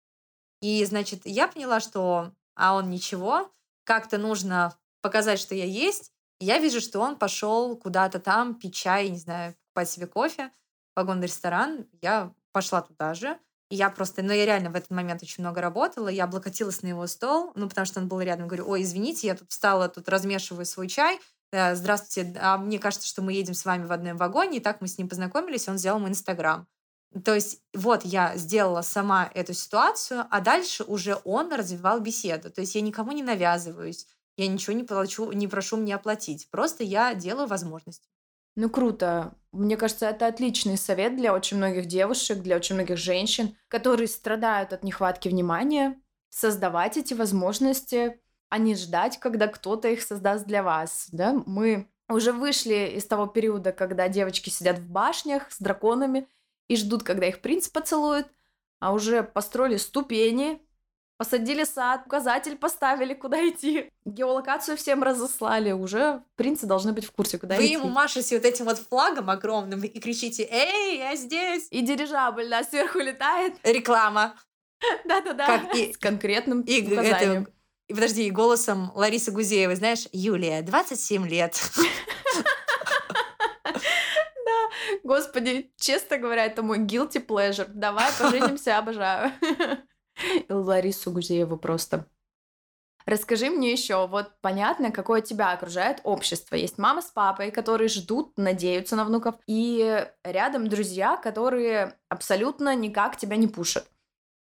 И, значит, я поняла, что а он ничего, как-то нужно показать, что я есть. Я вижу, что он пошел куда-то там пить чай, не знаю, покупать себе кофе, вагонный ресторан. Я пошла туда же. И я просто, ну, я реально в этот момент очень много работала. Я облокотилась на его стол, ну, потому что он был рядом. Говорю, ой, извините, я тут встала, тут размешиваю свой чай. Э, здравствуйте, а мне кажется, что мы едем с вами в одном вагоне. И так мы с ним познакомились, он взял мой Инстаграм. То есть вот я сделала сама эту ситуацию, а дальше уже он развивал беседу. То есть я никому не навязываюсь, я ничего не, плачу, не прошу мне оплатить. Просто я делаю возможность. Ну круто. Мне кажется, это отличный совет для очень многих девушек, для очень многих женщин, которые страдают от нехватки внимания, создавать эти возможности, а не ждать, когда кто-то их создаст для вас. Да? Мы уже вышли из того периода, когда девочки сидят в башнях с драконами и ждут, когда их принц поцелует, а уже построили ступени, посадили сад, указатель поставили, куда идти. Геолокацию всем разослали, уже принцы должны быть в курсе, куда Вы идти. ему машете вот этим вот флагом огромным и кричите «Эй, я здесь!» И дирижабль, да, сверху летает. Реклама. Да-да-да. И- С конкретным И, указанием. это, и подожди, и голосом Ларисы Гузеевой, знаешь, Юлия, 27 лет. Господи, честно говоря, это мой guilty pleasure. Давай поженимся, обожаю. Ларису Гузееву просто. Расскажи мне еще, вот понятно, какое тебя окружает общество. Есть мама с папой, которые ждут, надеются на внуков, и рядом друзья, которые абсолютно никак тебя не пушат.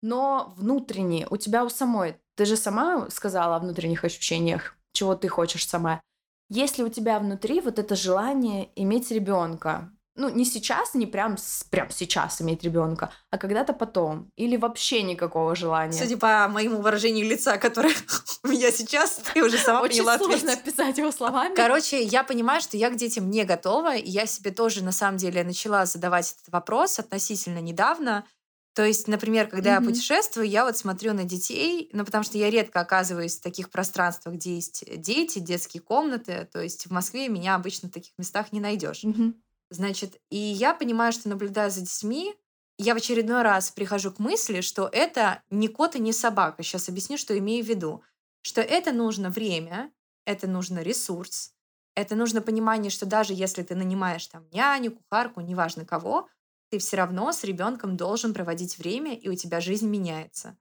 Но внутренне, у тебя у самой, ты же сама сказала о внутренних ощущениях, чего ты хочешь сама. Есть ли у тебя внутри вот это желание иметь ребенка? Ну, не сейчас, не прям, прям сейчас иметь ребенка, а когда-то потом. Или вообще никакого желания. Судя по моему выражению лица, которое у меня сейчас, ты уже сама Очень поняла сложно ответ. описать его словами. Короче, я понимаю, что я к детям не готова, и я себе тоже, на самом деле, начала задавать этот вопрос относительно недавно. То есть, например, когда я Мгм. путешествую, я вот смотрю на детей, ну, потому что я редко оказываюсь в таких пространствах, где есть дети, детские комнаты. То есть в Москве меня обычно в таких местах не найдешь. Мгм. Значит, и я понимаю, что наблюдая за детьми, я в очередной раз прихожу к мысли, что это не кот и не собака. Сейчас объясню, что имею в виду. Что это нужно время, это нужно ресурс, это нужно понимание, что даже если ты нанимаешь там няню, кухарку, неважно кого, ты все равно с ребенком должен проводить время, и у тебя жизнь меняется.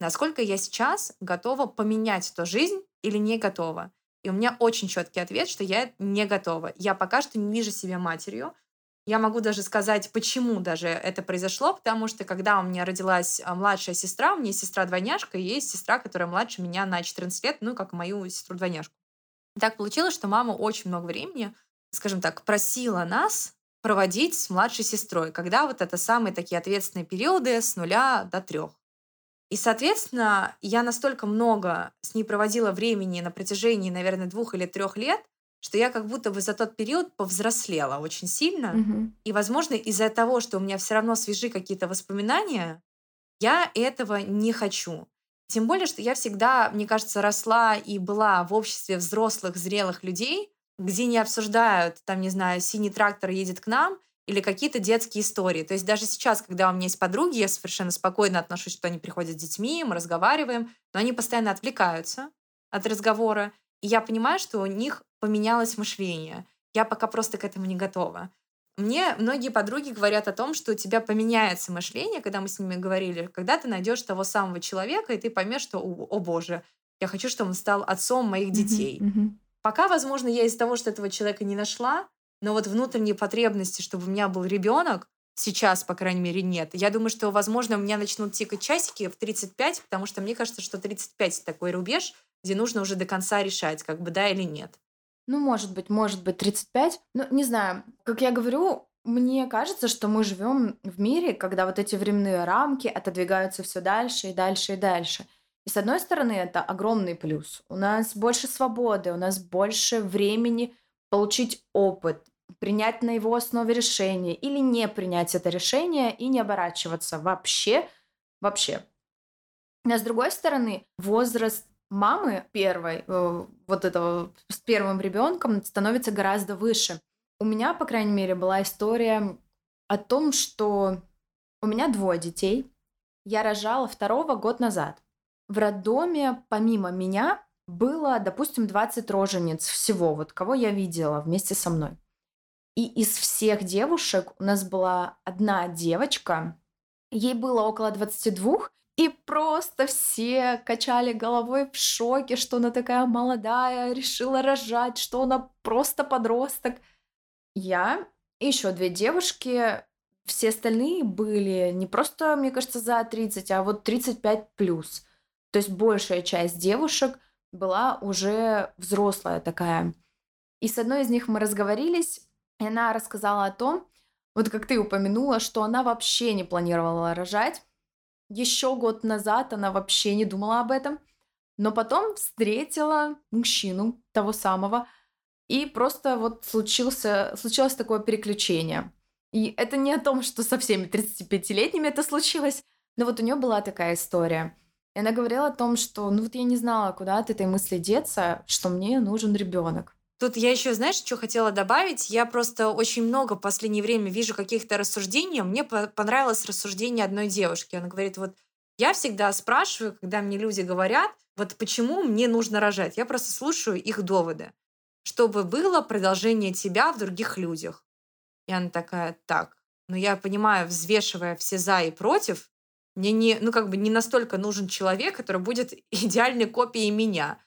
Насколько я сейчас готова поменять эту жизнь или не готова? И у меня очень четкий ответ, что я не готова. Я пока что не вижу себя матерью. Я могу даже сказать, почему даже это произошло, потому что когда у меня родилась а, младшая сестра, у меня есть сестра-двойняшка, и есть сестра, которая младше меня на 14 лет, ну, как мою сестру-двойняшку. Так получилось, что мама очень много времени, скажем так, просила нас проводить с младшей сестрой, когда вот это самые такие ответственные периоды с нуля до трех. И, соответственно, я настолько много с ней проводила времени на протяжении, наверное, двух или трех лет, что я как будто бы за тот период повзрослела очень сильно. Мгм. И, возможно, из-за того, что у меня все равно свежи какие-то воспоминания, я этого не хочу. Тем более, что я всегда, мне кажется, росла и была в обществе взрослых, зрелых людей, где не обсуждают, там, не знаю, синий трактор едет к нам, или какие-то детские истории. То есть даже сейчас, когда у меня есть подруги, я совершенно спокойно отношусь, что они приходят с детьми, мы разговариваем, но они постоянно отвлекаются от разговора. И я понимаю, что у них поменялось мышление. Я пока просто к этому не готова. Мне многие подруги говорят о том, что у тебя поменяется мышление, когда мы с ними говорили, когда ты найдешь того самого человека, и ты поймешь, что, о, о боже, я хочу, чтобы он стал отцом моих детей. Мгм. Пока, возможно, я из-за того, что этого человека не нашла, но вот внутренние потребности, чтобы у меня был ребенок, сейчас, по крайней мере, нет. Я думаю, что, возможно, у меня начнут тикать часики в 35, потому что мне кажется, что 35 такой рубеж, где нужно уже до конца решать, как бы да или нет. Ну, может быть, может быть, 35. Ну, не знаю. Как я говорю, мне кажется, что мы живем в мире, когда вот эти временные рамки отодвигаются все дальше и дальше и дальше. И с одной стороны, это огромный плюс. У нас больше свободы, у нас больше времени получить опыт, принять на его основе решение или не принять это решение и не оборачиваться вообще вообще. А с другой стороны, возраст мамы первой, э, вот этого с первым ребенком становится гораздо выше. У меня, по крайней мере, была история о том, что у меня двое детей. Я рожала второго год назад. В роддоме, помимо меня, было, допустим, 20 рожениц всего, вот кого я видела вместе со мной. И из всех девушек у нас была одна девочка, ей было около 22, и просто все качали головой в шоке, что она такая молодая, решила рожать, что она просто подросток. Я и еще две девушки, все остальные были не просто, мне кажется, за 30, а вот 35 плюс. То есть большая часть девушек была уже взрослая такая. И с одной из них мы разговорились, и она рассказала о том, вот как ты упомянула, что она вообще не планировала рожать, еще год назад она вообще не думала об этом, но потом встретила мужчину того самого, и просто вот случился, случилось такое переключение. И это не о том, что со всеми 35-летними это случилось, но вот у нее была такая история. И она говорила о том, что ну вот я не знала, куда от этой мысли деться, что мне нужен ребенок. Тут я еще, знаешь, что хотела добавить? Я просто очень много в последнее время вижу каких-то рассуждений. Мне понравилось рассуждение одной девушки. Она говорит, вот я всегда спрашиваю, когда мне люди говорят, вот почему мне нужно рожать. Я просто слушаю их доводы, чтобы было продолжение тебя в других людях. И она такая, так, ну я понимаю, взвешивая все за и против, мне не, ну как бы не настолько нужен человек, который будет идеальной копией меня.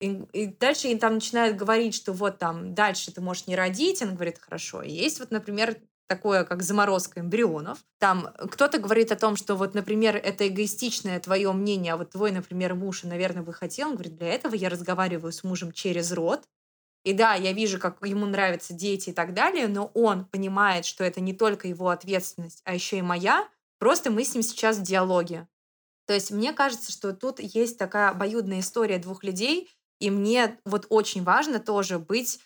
И, и дальше им там начинают говорить, что вот там дальше ты можешь не родить. Он говорит, хорошо. Есть вот, например, такое, как заморозка эмбрионов. Там кто-то говорит о том, что вот, например, это эгоистичное твое мнение, а вот твой, например, муж, наверное, бы хотел. Он говорит, для этого я разговариваю с мужем через рот. И да, я вижу, как ему нравятся дети и так далее, но он понимает, что это не только его ответственность, а еще и моя. Просто мы с ним сейчас в диалоге. То есть мне кажется, что тут есть такая обоюдная история двух людей, и мне вот очень важно тоже быть,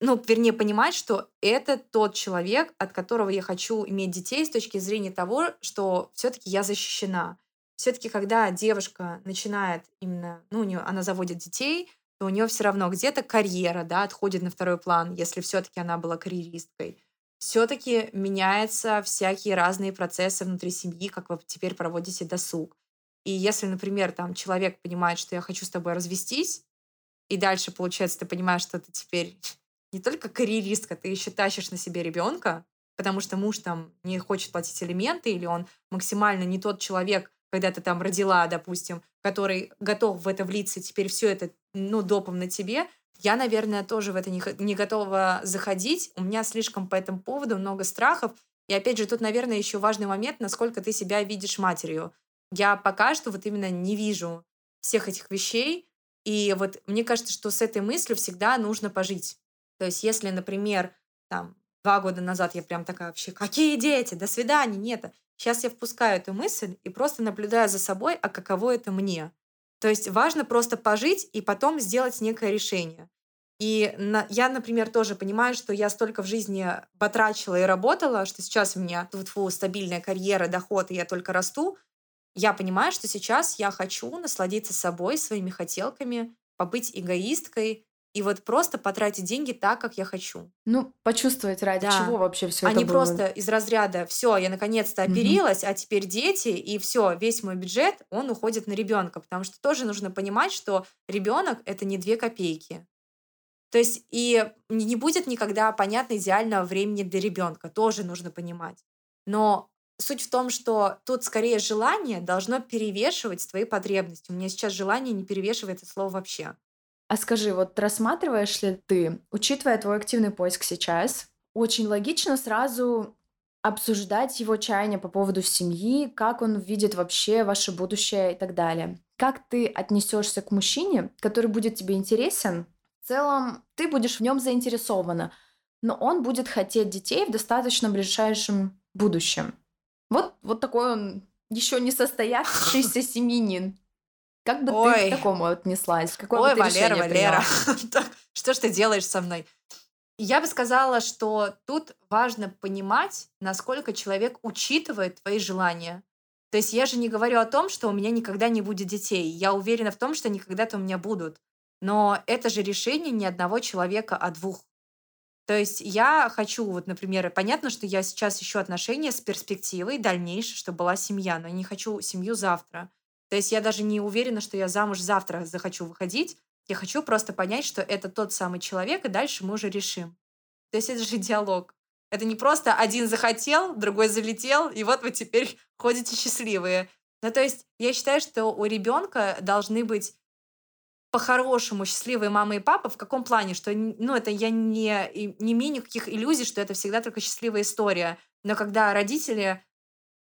ну, вернее, понимать, что это тот человек, от которого я хочу иметь детей с точки зрения того, что все-таки я защищена. Все-таки, когда девушка начинает именно, ну, у нее, она заводит детей, то у нее все равно где-то карьера, да, отходит на второй план, если все-таки она была карьеристкой. Все-таки меняются всякие разные процессы внутри семьи, как вы теперь проводите досуг. И если, например, там человек понимает, что я хочу с тобой развестись, и дальше, получается, ты понимаешь, что ты теперь не только карьеристка, ты еще тащишь на себе ребенка, потому что муж там не хочет платить элементы, или он максимально не тот человек, когда ты там родила, допустим, который готов в это влиться, теперь все это, ну, допом на тебе, я, наверное, тоже в это не, не готова заходить. У меня слишком по этому поводу много страхов. И опять же, тут, наверное, еще важный момент, насколько ты себя видишь матерью. Я пока что вот именно не вижу всех этих вещей, и вот мне кажется, что с этой мыслью всегда нужно пожить. То есть если, например, там, два года назад я прям такая вообще, какие дети, до свидания, нет. Сейчас я впускаю эту мысль и просто наблюдаю за собой, а каково это мне. То есть важно просто пожить и потом сделать некое решение. И на, я, например, тоже понимаю, что я столько в жизни потрачила и работала, что сейчас у меня тут фу, стабильная карьера, доход, и я только расту, я понимаю, что сейчас я хочу насладиться собой, своими хотелками, побыть эгоисткой и вот просто потратить деньги так, как я хочу. Ну, почувствовать ради да. чего вообще все а это не было. просто из разряда все, я наконец-то оперилась, угу. а теперь дети, и все, весь мой бюджет, он уходит на ребенка. Потому что тоже нужно понимать, что ребенок это не две копейки. То есть и не будет никогда понятно идеального времени для ребенка, тоже нужно понимать. Но Суть в том, что тут скорее желание должно перевешивать твои потребности. У меня сейчас желание не перевешивает это слово вообще. А скажи, вот рассматриваешь ли ты, учитывая твой активный поиск сейчас, очень логично сразу обсуждать его чаяние по поводу семьи, как он видит вообще ваше будущее и так далее. Как ты отнесешься к мужчине, который будет тебе интересен? В целом, ты будешь в нем заинтересована, но он будет хотеть детей в достаточно ближайшем будущем. Вот, вот такой он еще не состоявшийся семьянин. Как бы Ой. ты к такому отнеслась? Какое Ой, бы ты Валера, Валера, что ж ты делаешь со мной? Я бы сказала, что тут важно понимать, насколько человек учитывает твои желания. То есть я же не говорю о том, что у меня никогда не будет детей. Я уверена в том, что они когда-то у меня будут. Но это же решение не одного человека, а двух. То есть я хочу, вот, например, понятно, что я сейчас ищу отношения с перспективой дальнейшей, чтобы была семья, но я не хочу семью завтра. То есть я даже не уверена, что я замуж завтра захочу выходить. Я хочу просто понять, что это тот самый человек, и дальше мы уже решим. То есть это же диалог. Это не просто один захотел, другой залетел, и вот вы теперь ходите счастливые. Ну, то есть я считаю, что у ребенка должны быть по-хорошему счастливые мама и папа. В каком плане? Что, ну, это я не, не имею никаких иллюзий, что это всегда только счастливая история. Но когда родители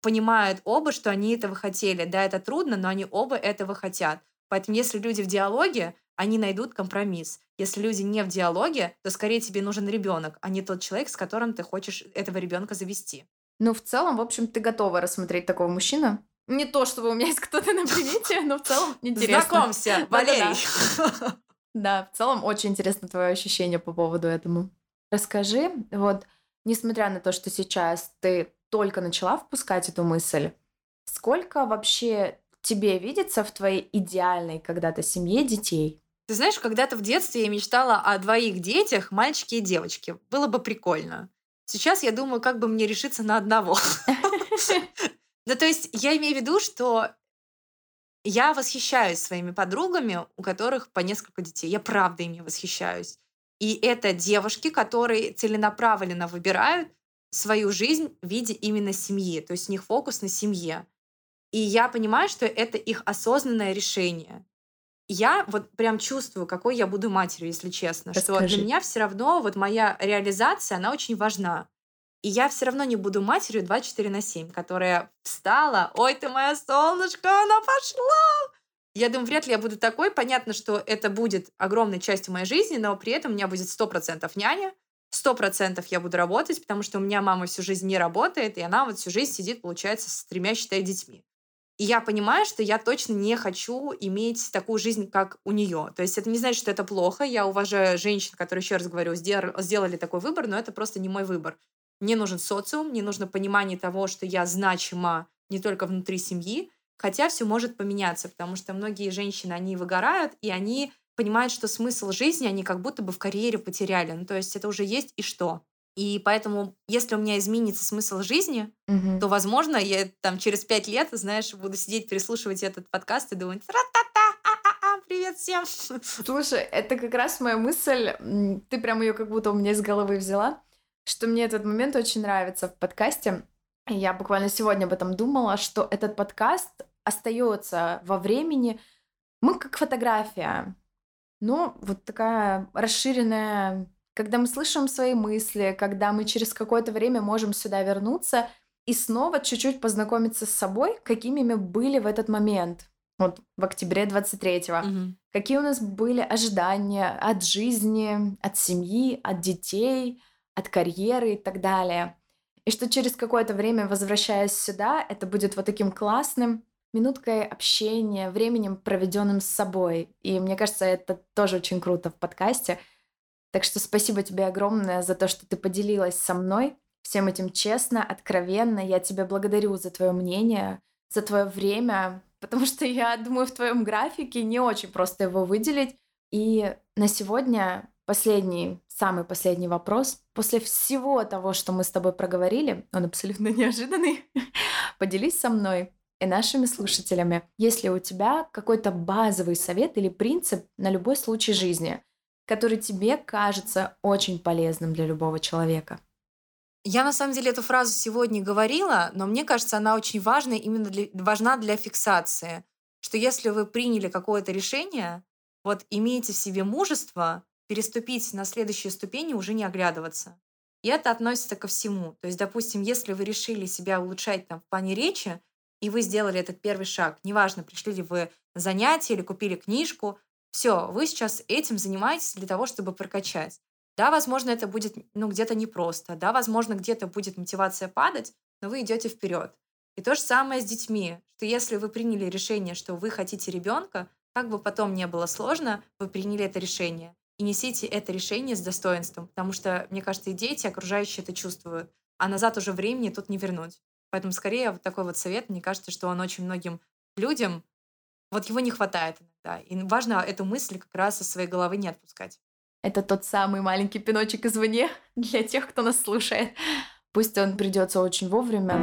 понимают оба, что они этого хотели. Да, это трудно, но они оба этого хотят. Поэтому если люди в диалоге, они найдут компромисс. Если люди не в диалоге, то скорее тебе нужен ребенок, а не тот человек, с которым ты хочешь этого ребенка завести. Ну, в целом, в общем, ты готова рассмотреть такого мужчину? Не то, чтобы у меня есть кто-то на примете, но в целом интересно. Знакомься, Валерий. Да, в целом очень интересно твое ощущение по поводу этому. Расскажи, вот, несмотря на то, что сейчас ты только начала впускать эту мысль, сколько вообще тебе видится в твоей идеальной когда-то семье детей? Ты знаешь, когда-то в детстве я мечтала о двоих детях, мальчике и девочке. Было бы прикольно. Сейчас я думаю, как бы мне решиться на одного. Ну, то есть я имею в виду, что я восхищаюсь своими подругами, у которых по несколько детей. Я правда ими восхищаюсь. И это девушки, которые целенаправленно выбирают свою жизнь в виде именно семьи. То есть у них фокус на семье. И я понимаю, что это их осознанное решение. Я вот прям чувствую, какой я буду матерью, если честно. Расскажи. Что для меня все равно вот моя реализация, она очень важна. И я все равно не буду матерью 24 на 7, которая встала, ой, ты моя солнышко, она пошла. Я думаю, вряд ли я буду такой. Понятно, что это будет огромной частью моей жизни, но при этом у меня будет 100% няня, сто процентов я буду работать, потому что у меня мама всю жизнь не работает, и она вот всю жизнь сидит, получается, с тремя, считай, детьми. И я понимаю, что я точно не хочу иметь такую жизнь, как у нее. То есть это не значит, что это плохо. Я уважаю женщин, которые, еще раз говорю, сделали такой выбор, но это просто не мой выбор. Мне нужен социум, мне нужно понимание того, что я значима не только внутри семьи, хотя все может поменяться, потому что многие женщины, они выгорают, и они понимают, что смысл жизни они как будто бы в карьере потеряли. Ну, то есть это уже есть и что. И поэтому, если у меня изменится смысл жизни, угу. то, возможно, я там через пять лет, знаешь, буду сидеть, переслушивать этот подкаст и думать, ра-та-та, привет всем. Слушай, это как раз моя мысль, ты прям ее как будто у меня из головы взяла, что мне этот момент очень нравится в подкасте. Я буквально сегодня об этом думала, что этот подкаст остается во времени. Мы как фотография. Но вот такая расширенная, когда мы слышим свои мысли, когда мы через какое-то время можем сюда вернуться и снова чуть-чуть познакомиться с собой, какими мы были в этот момент. Вот в октябре 23-го. Угу. Какие у нас были ожидания от жизни, от семьи, от детей, от карьеры и так далее. И что через какое-то время, возвращаясь сюда, это будет вот таким классным минуткой общения, временем, проведенным с собой. И мне кажется, это тоже очень круто в подкасте. Так что спасибо тебе огромное за то, что ты поделилась со мной всем этим честно, откровенно. Я тебя благодарю за твое мнение, за твое время, потому что я думаю, в твоем графике не очень просто его выделить. И на сегодня последний, самый последний вопрос. После всего того, что мы с тобой проговорили, он абсолютно неожиданный, поделись со мной, и нашими слушателями, есть ли у тебя какой-то базовый совет или принцип на любой случай жизни, который тебе кажется очень полезным для любого человека? Я на самом деле эту фразу сегодня говорила, но мне кажется, она очень важна именно для, важна для фиксации, что если вы приняли какое-то решение, вот имейте в себе мужество переступить на следующие ступени, уже не оглядываться. И это относится ко всему. То есть, допустим, если вы решили себя улучшать там, в плане речи, и вы сделали этот первый шаг. Неважно, пришли ли вы на занятие или купили книжку. Все, вы сейчас этим занимаетесь для того, чтобы прокачать. Да, возможно, это будет ну, где-то непросто. Да, возможно, где-то будет мотивация падать, но вы идете вперед. И то же самое с детьми, что если вы приняли решение, что вы хотите ребенка, как бы потом не было сложно, вы приняли это решение. И несите это решение с достоинством, потому что, мне кажется, и дети, окружающие это чувствуют, а назад уже времени тут не вернуть. Поэтому скорее вот такой вот совет, мне кажется, что он очень многим людям, вот его не хватает иногда. И важно эту мысль как раз со своей головы не отпускать. Это тот самый маленький пиночек извне для тех, кто нас слушает. Пусть он придется очень вовремя.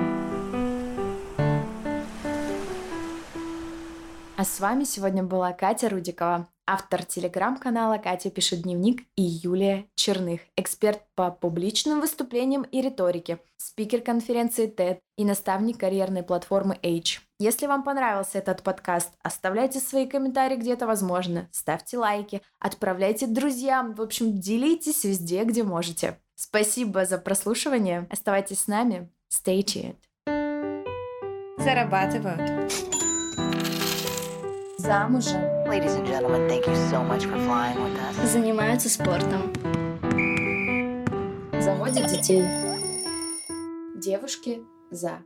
А с вами сегодня была Катя Рудикова, автор телеграм-канала «Катя пишет дневник» и Юлия Черных, эксперт по публичным выступлениям и риторике, спикер конференции TED и наставник карьерной платформы H. Если вам понравился этот подкаст, оставляйте свои комментарии где это возможно, ставьте лайки, отправляйте друзьям, в общем, делитесь везде, где можете. Спасибо за прослушивание. Оставайтесь с нами. Stay tuned. Зарабатывают. Замужем. So. Занимаются спортом. Заводят детей. Девушки за.